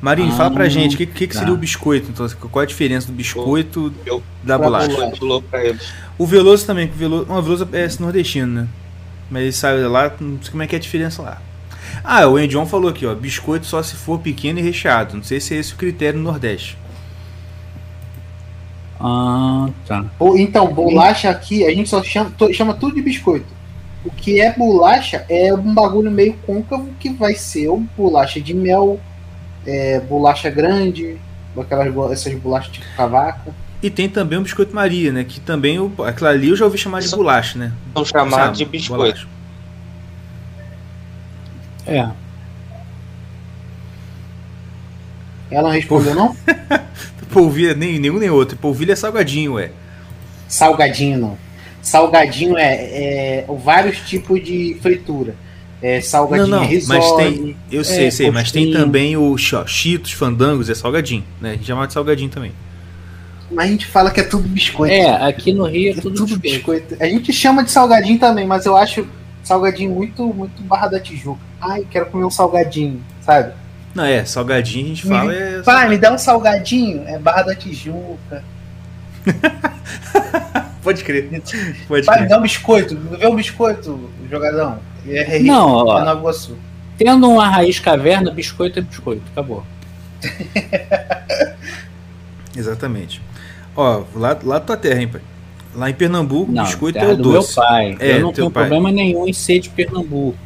Marinho, ah, fala pra gente, o que, que, que, seria tá. o biscoito? Então, qual é a diferença do biscoito eu, da bolacha? O Veloso também, o Veloso, o Veloso é nordestino, né? Mas ele sabe lá, não sei como é que é a diferença lá. Ah, o Endion falou aqui, ó, biscoito só se for pequeno e recheado. Não sei se é esse o critério no Nordeste. Ah, tá. Então, bolacha aqui, a gente só chama, chama tudo de biscoito. O que é bolacha é um bagulho meio côncavo que vai ser ou bolacha de mel, é, bolacha grande, aquelas essas bolachas tipo cavaca. E tem também o biscoito Maria, né? Que também o, aquilo ali eu já ouvi chamar de bolacha, né? São chamados de biscoito. É. Ela não respondeu, não? polvilha, nem nenhum nem outro. Polvilha é salgadinho, ué. Salgadinho, não. Salgadinho é, é vários tipos de fritura. É, salgadinho não, não, risole, mas tem, eu sei, é, sei, mas tem também o Cheetos, Fandangos, é salgadinho, né? A gente chama de salgadinho também. Mas a gente fala que é tudo biscoito. É, aqui no Rio é tudo, é tudo biscoito. biscoito. A gente chama de salgadinho também, mas eu acho salgadinho muito, muito barra da Tijuca. Ai, quero comer um salgadinho, sabe? Não, é, salgadinho a gente fala. É pai, me dá um salgadinho. É barra da Tijuca. Pode crer. Pode Pai, crer. dá um biscoito. Vê um biscoito, jogadão. É, é não, ó, é Nova Iguaçu. Tendo uma raiz caverna, biscoito é biscoito. Acabou. Exatamente. Ó, lá, lá tua terra, hein, pai? Lá em Pernambuco, não, biscoito é o do doce. meu pai. É, eu não tenho pai. problema nenhum em ser de Pernambuco.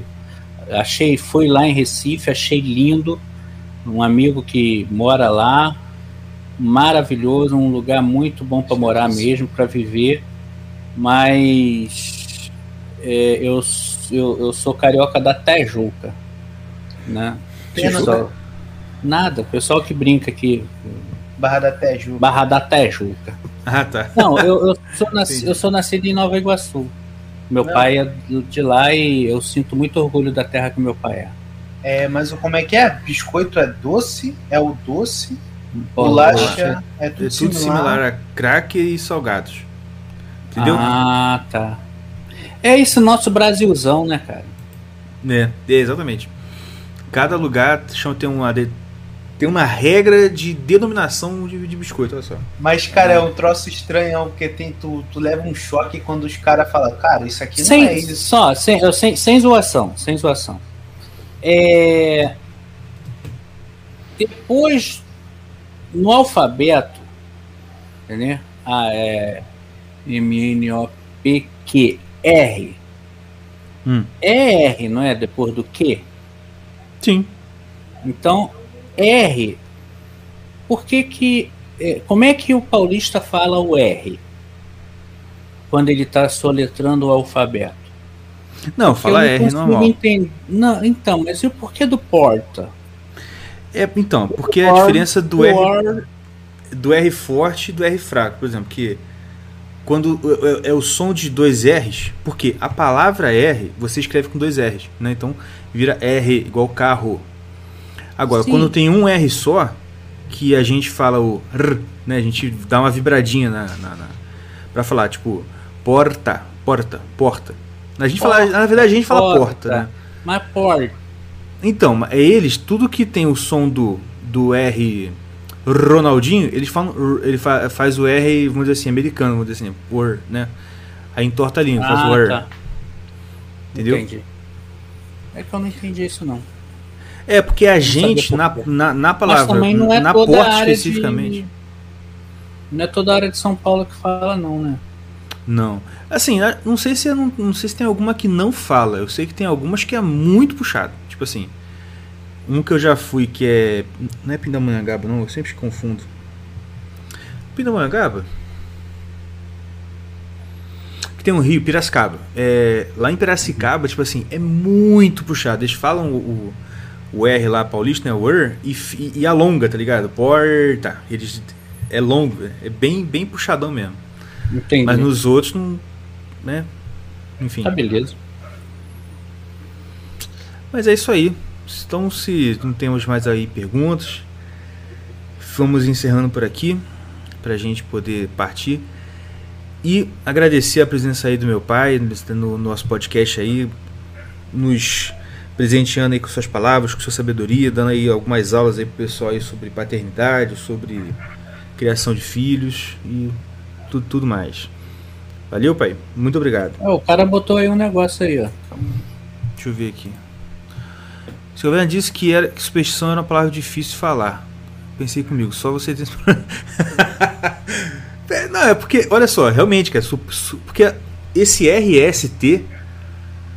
Achei, fui lá em Recife, achei lindo. Um amigo que mora lá, maravilhoso, um lugar muito bom para morar mesmo, para viver. Mas é, eu, eu, eu sou carioca da Tejuca, né? Pessoal, nada, o pessoal que brinca aqui. Barra da Tejuca. Barra da Tejuca. Ah, tá. Não, eu, eu, sou, nasci, eu sou nascido em Nova Iguaçu. Meu Não. pai é de lá e eu sinto muito orgulho da terra que meu pai é. É, mas como é que é? Biscoito é doce? É o doce? Bolacha é tudo, é tudo similar. similar a crack e salgados. Entendeu? Ah, tá. É isso nosso Brasilzão, né, cara? É, é exatamente. Cada lugar tem uma tem uma regra de denominação de, de biscoito, olha só. Mas, cara, é um troço estranho, porque tem, tu, tu leva um choque quando os caras falam, cara, isso aqui sem, não é isso. Só, sem, sem, sem zoação, sem zoação. É... Depois, no alfabeto, né? Ah, é M, N, O, P, Q, R. Hum. É R, não é? Depois do Q? Sim. Então, R. Por que que. É, como é que o paulista fala o R? Quando ele está soletrando o alfabeto? Não, Porque fala R normal. Entender. Não, então, mas e o porquê do porta? É, então, porque a diferença do R do R forte e do R fraco, por exemplo, que quando é, é, o som de dois R's, porque a palavra R você escreve com dois R's, né? Então vira R igual carro, Agora, Sim. quando tem um R só, que a gente fala o R, né? A gente dá uma vibradinha na, na, na pra falar, tipo, porta, porta, porta. A gente porta, fala, na verdade a gente fala porta, porta né? Mas porta. Então, é eles, tudo que tem o som do, do R Ronaldinho, eles falam, ele fa, faz o R, vamos dizer assim, americano, vamos dizer assim, por, né? Aí entorta a língua, ah, faz o R. Tá. Entendeu? Entendi. É que eu não entendi isso não. É, porque a gente, na, na, na palavra, Mas também não é na porta especificamente. De... Não é toda a área de São Paulo que fala, não, né? Não. Assim, não sei se não, não sei se tem alguma que não fala. Eu sei que tem algumas que é muito puxado. Tipo assim, um que eu já fui que é. Não é Pindamonhangaba, não, eu sempre confundo. Pindamonhangaba? Que tem um rio, Piracicaba. É, lá em Piracicaba, tipo assim, é muito puxado. Eles falam o, o o R lá paulista, né? O R, e, e alonga, tá ligado? Porta. Eles, é longo, é bem, bem puxadão mesmo. Entendi. Mas nos outros não. Né? Enfim. Tá beleza. Mas é isso aí. Então, se não temos mais aí perguntas, vamos encerrando por aqui pra gente poder partir. E agradecer a presença aí do meu pai no nosso podcast aí, nos presenteando aí com suas palavras, com sua sabedoria, dando aí algumas aulas aí pro pessoal aí sobre paternidade, sobre criação de filhos e tudo, tudo mais. Valeu, pai. Muito obrigado. o cara botou aí um negócio aí, ó. Deixa eu ver aqui. O Silvana disse que, era, que superstição era uma palavra difícil de falar. Pensei comigo, só você tem. Não, é porque, olha só, realmente, cara, porque esse RST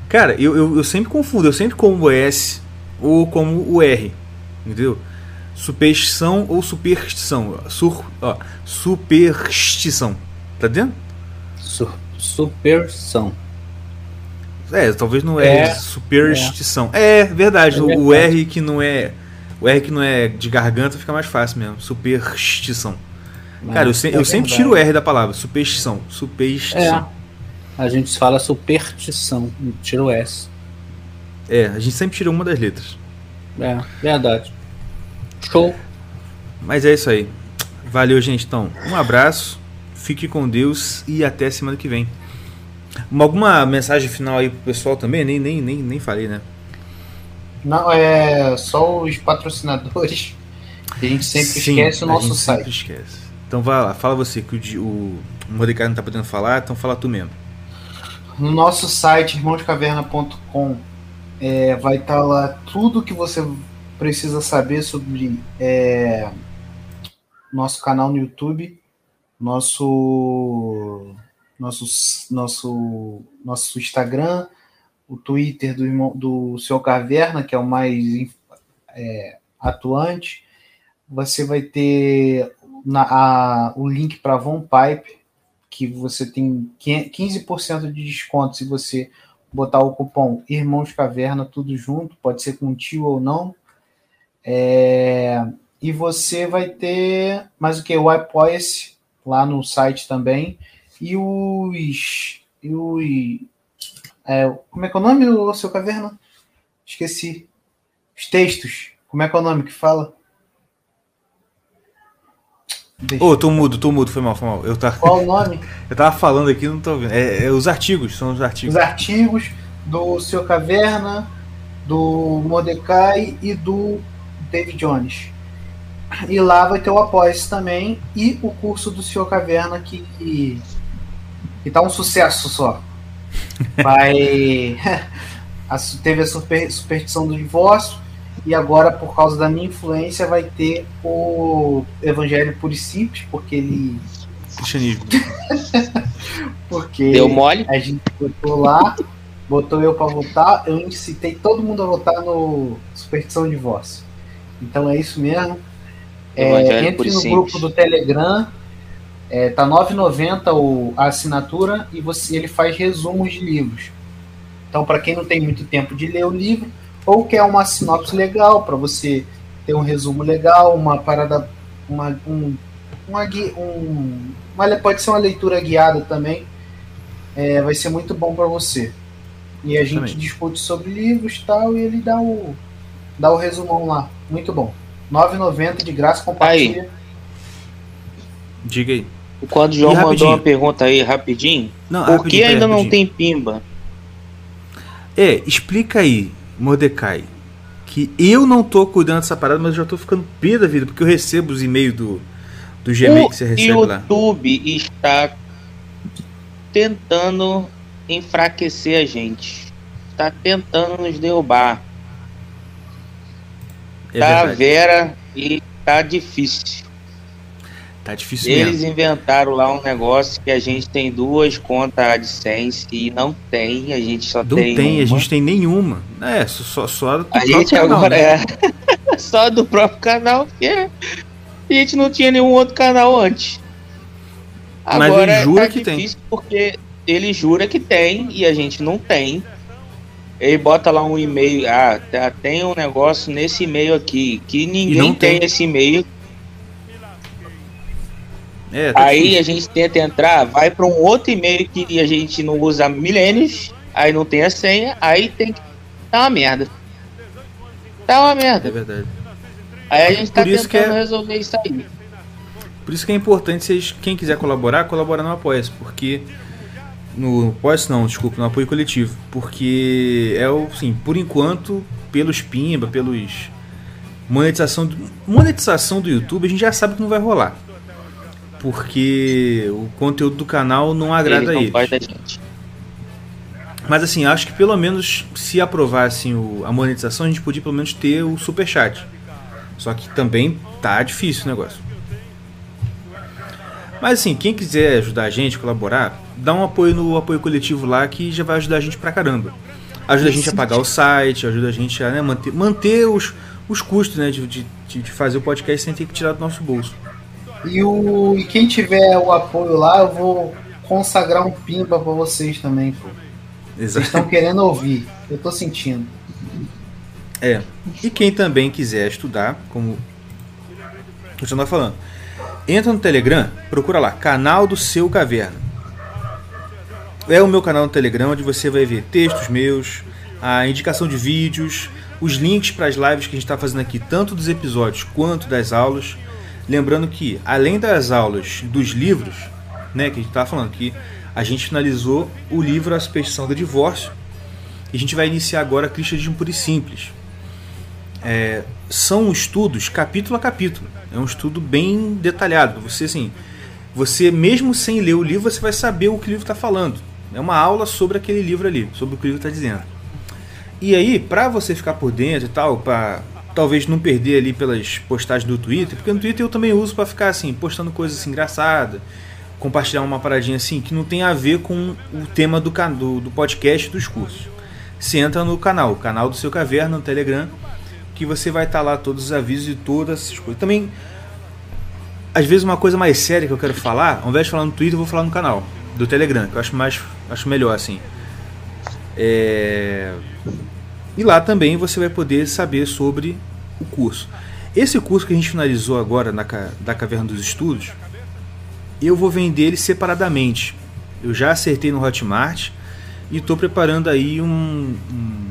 Cara, eu, eu, eu, sempre confundo, eu sempre como o S ou como o R, entendeu? Superstição ou superstição. Sur, ó, superstição. Tá dentro? Su, superstição. É, talvez não é, é superstição. É, é verdade, é verdade. O, R que não é. O R que não é de garganta fica mais fácil mesmo. Superstição. Cara, eu, se, eu sempre tiro o R da palavra. Superstição. Superstição. A gente fala superstição, tira o S. É, a gente sempre tira uma das letras. É, verdade. Show. Mas é isso aí. Valeu, gente. Então, um abraço, fique com Deus e até semana que vem. Uma, alguma mensagem final aí pro pessoal também? Nem, nem, nem, nem falei, né? Não, é só os patrocinadores. A gente sempre Sim, esquece o nosso site. esquece. Então vai lá, fala você que o, o Mordecai não tá podendo falar, então fala tu mesmo. No nosso site irmãoscaverna.com é, vai estar tá lá tudo que você precisa saber sobre é, nosso canal no YouTube, nosso nosso nosso nosso Instagram, o Twitter do irmão, do seu Caverna, que é o mais é, atuante. Você vai ter na, a, o link para Von Pipe, que você tem 15% de desconto se você botar o cupom Irmãos Caverna, tudo junto, pode ser com tio ou não. É, e você vai ter mais o que? O Apoia-se lá no site também. E os. E os é, como é que é o nome, o seu caverna? Esqueci. Os textos. Como é que é o nome que fala? Ô, oh, tô mudo, tô mudo, foi mal, foi mal. Eu tava... Qual o nome? eu tava falando aqui, não tô ouvindo. É, é, os artigos, são os artigos. Os artigos do Seu Caverna, do Mordecai e do David Jones. E lá vai ter o Após também e o curso do Senhor Caverna que, que tá um sucesso só. Vai. teve a super, superstição do divórcio e agora, por causa da minha influência, vai ter o Evangelho Puro e Simples, porque ele. Cristianismo. porque Deu mole? a gente botou lá, botou eu para votar, eu incitei todo mundo a votar no Superstição de Divórcio. Então é isso mesmo. É, entre no grupo do Telegram, é, tá 9,90 a assinatura e você ele faz resumos de livros. Então, para quem não tem muito tempo de ler o livro, ou quer uma sinopse legal para você ter um resumo legal, uma parada, uma, um, uma, um, uma pode ser uma leitura guiada também, é, vai ser muito bom para você. E a gente também. discute sobre livros e tal, e ele dá o, dá o resumão lá. Muito bom. 9,90 de graça, compartilha. Aí. Diga aí. Quando o João mandou uma pergunta aí rapidinho, não, por que ainda não tem pimba? É, explica aí, Mordecai, que eu não tô cuidando dessa parada, mas eu já tô ficando pé da vida, porque eu recebo os e-mails do, do Gmail o que você recebe YouTube lá. O YouTube está tentando enfraquecer a gente. Está tentando nos derrubar. É tá verdade. Vera e tá difícil. Tá difícil Eles mesmo. inventaram lá um negócio que a gente tem duas contas AdSense e não tem, a gente só não tem. Não tem, uma. a gente tem nenhuma. É, só, só do a gente canal, agora né? é só do próprio canal, porque a gente não tinha nenhum outro canal antes. Agora, Mas ele jura tá que tem. Porque ele jura que tem e a gente não tem. Ele bota lá um e-mail, ah, tá, tem um negócio nesse e-mail aqui, que ninguém tem, tem esse e-mail é, tá aí difícil. a gente tenta entrar, vai para um outro e-mail que a gente não usa milênios, aí não tem a senha, aí tem que. Tá uma merda. Tá uma merda. É verdade. Aí a gente tá tentando é... resolver isso aí. Por isso que é importante vocês, quem quiser colaborar, colaborar no apoia porque. No apoia não, desculpa, no apoio coletivo. Porque é o, sim, por enquanto, pelos Pimba, pelos. Monetização do, monetização do YouTube, a gente já sabe que não vai rolar porque o conteúdo do canal não agrada Ele a eles. Mas assim, acho que pelo menos se aprovassem o, a monetização, a gente podia pelo menos ter o super chat. Só que também tá difícil o negócio. Mas assim, quem quiser ajudar a gente, colaborar, dá um apoio no apoio coletivo lá que já vai ajudar a gente pra caramba. Ajuda a gente a pagar o site, ajuda a gente a né, manter, manter os, os custos né, de, de, de fazer o podcast sem ter que tirar do nosso bolso. E, o, e quem tiver o apoio lá, eu vou consagrar um pimba para vocês também, pô. Exato. Vocês estão querendo ouvir, eu tô sentindo. É. E quem também quiser estudar, como você estava falando, entra no Telegram, procura lá, canal do seu caverna. É o meu canal no Telegram onde você vai ver textos meus, a indicação de vídeos, os links para as lives que a gente está fazendo aqui, tanto dos episódios quanto das aulas. Lembrando que, além das aulas dos livros, né, que a gente estava falando que a gente finalizou o livro A Superstição do Divórcio e a gente vai iniciar agora Cristianismo Puro e Simples. É, são estudos capítulo a capítulo. É um estudo bem detalhado. Você assim, você mesmo sem ler o livro, você vai saber o que o livro está falando. É uma aula sobre aquele livro ali, sobre o que o livro está dizendo. E aí, para você ficar por dentro e tal, para talvez não perder ali pelas postagens do Twitter, porque no Twitter eu também uso para ficar assim, postando coisas assim, engraçadas, compartilhar uma paradinha assim que não tem a ver com o tema do, do, do podcast dos cursos. Você entra no canal, o canal do seu caverna no Telegram, que você vai estar tá lá todos os avisos e todas essas coisas. Também, às vezes, uma coisa mais séria que eu quero falar, ao invés de falar no Twitter, eu vou falar no canal do Telegram, que eu acho mais acho melhor assim. É... E lá também você vai poder saber sobre o curso. Esse curso que a gente finalizou agora na, da Caverna dos Estudos, eu vou vender ele separadamente. Eu já acertei no Hotmart e estou preparando aí um, um,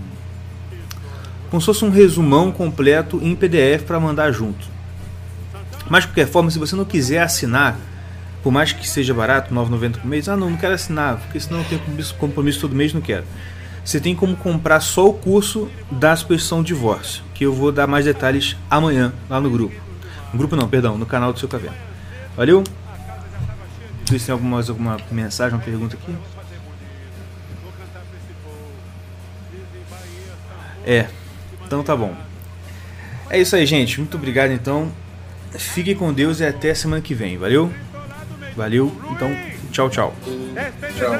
como se fosse um resumão completo em PDF para mandar junto. Mas de qualquer forma, se você não quiser assinar, por mais que seja barato, R$ 9,90 por mês, ah não, não quero assinar, porque senão eu tenho compromisso todo mês, não quero você tem como comprar só o curso da suspensão de divórcio, que eu vou dar mais detalhes amanhã lá no grupo. No grupo não, perdão, no canal do seu caverna. Valeu? Vocês têm alguma, alguma mensagem, uma pergunta aqui? É, então tá bom. É isso aí, gente. Muito obrigado então. Fiquem com Deus e até semana que vem. Valeu? Valeu. Então, tchau, tchau. Tchau.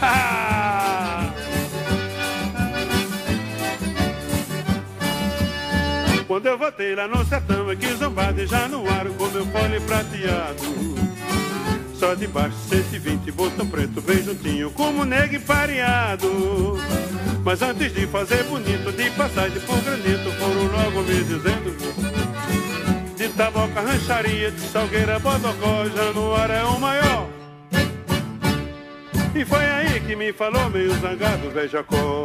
Quando eu voltei lá no sertão, aqui zombado e Januário com meu fone prateado. Só de baixo 120, botão preto bem juntinho, como negro pareado. Mas antes de fazer bonito, de passagem por granito, foram logo me dizendo De taboca, rancharia, de salgueira, bodocó, Januário é o maior E foi aí que me falou meio zangado, velho Jacó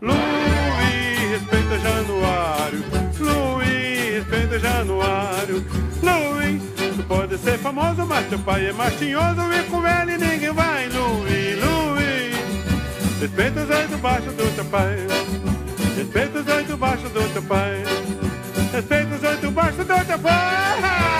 Luiz, respeita Januário Luiz, respeita Januário Luiz, tu pode ser famoso, mas teu pai é machinhoso E com ele ninguém vai, Luiz, Luiz Respeita os oito baixo do teu pai. Respeita os oito baixo do teu pai. Respeita os oito baixo do teu pai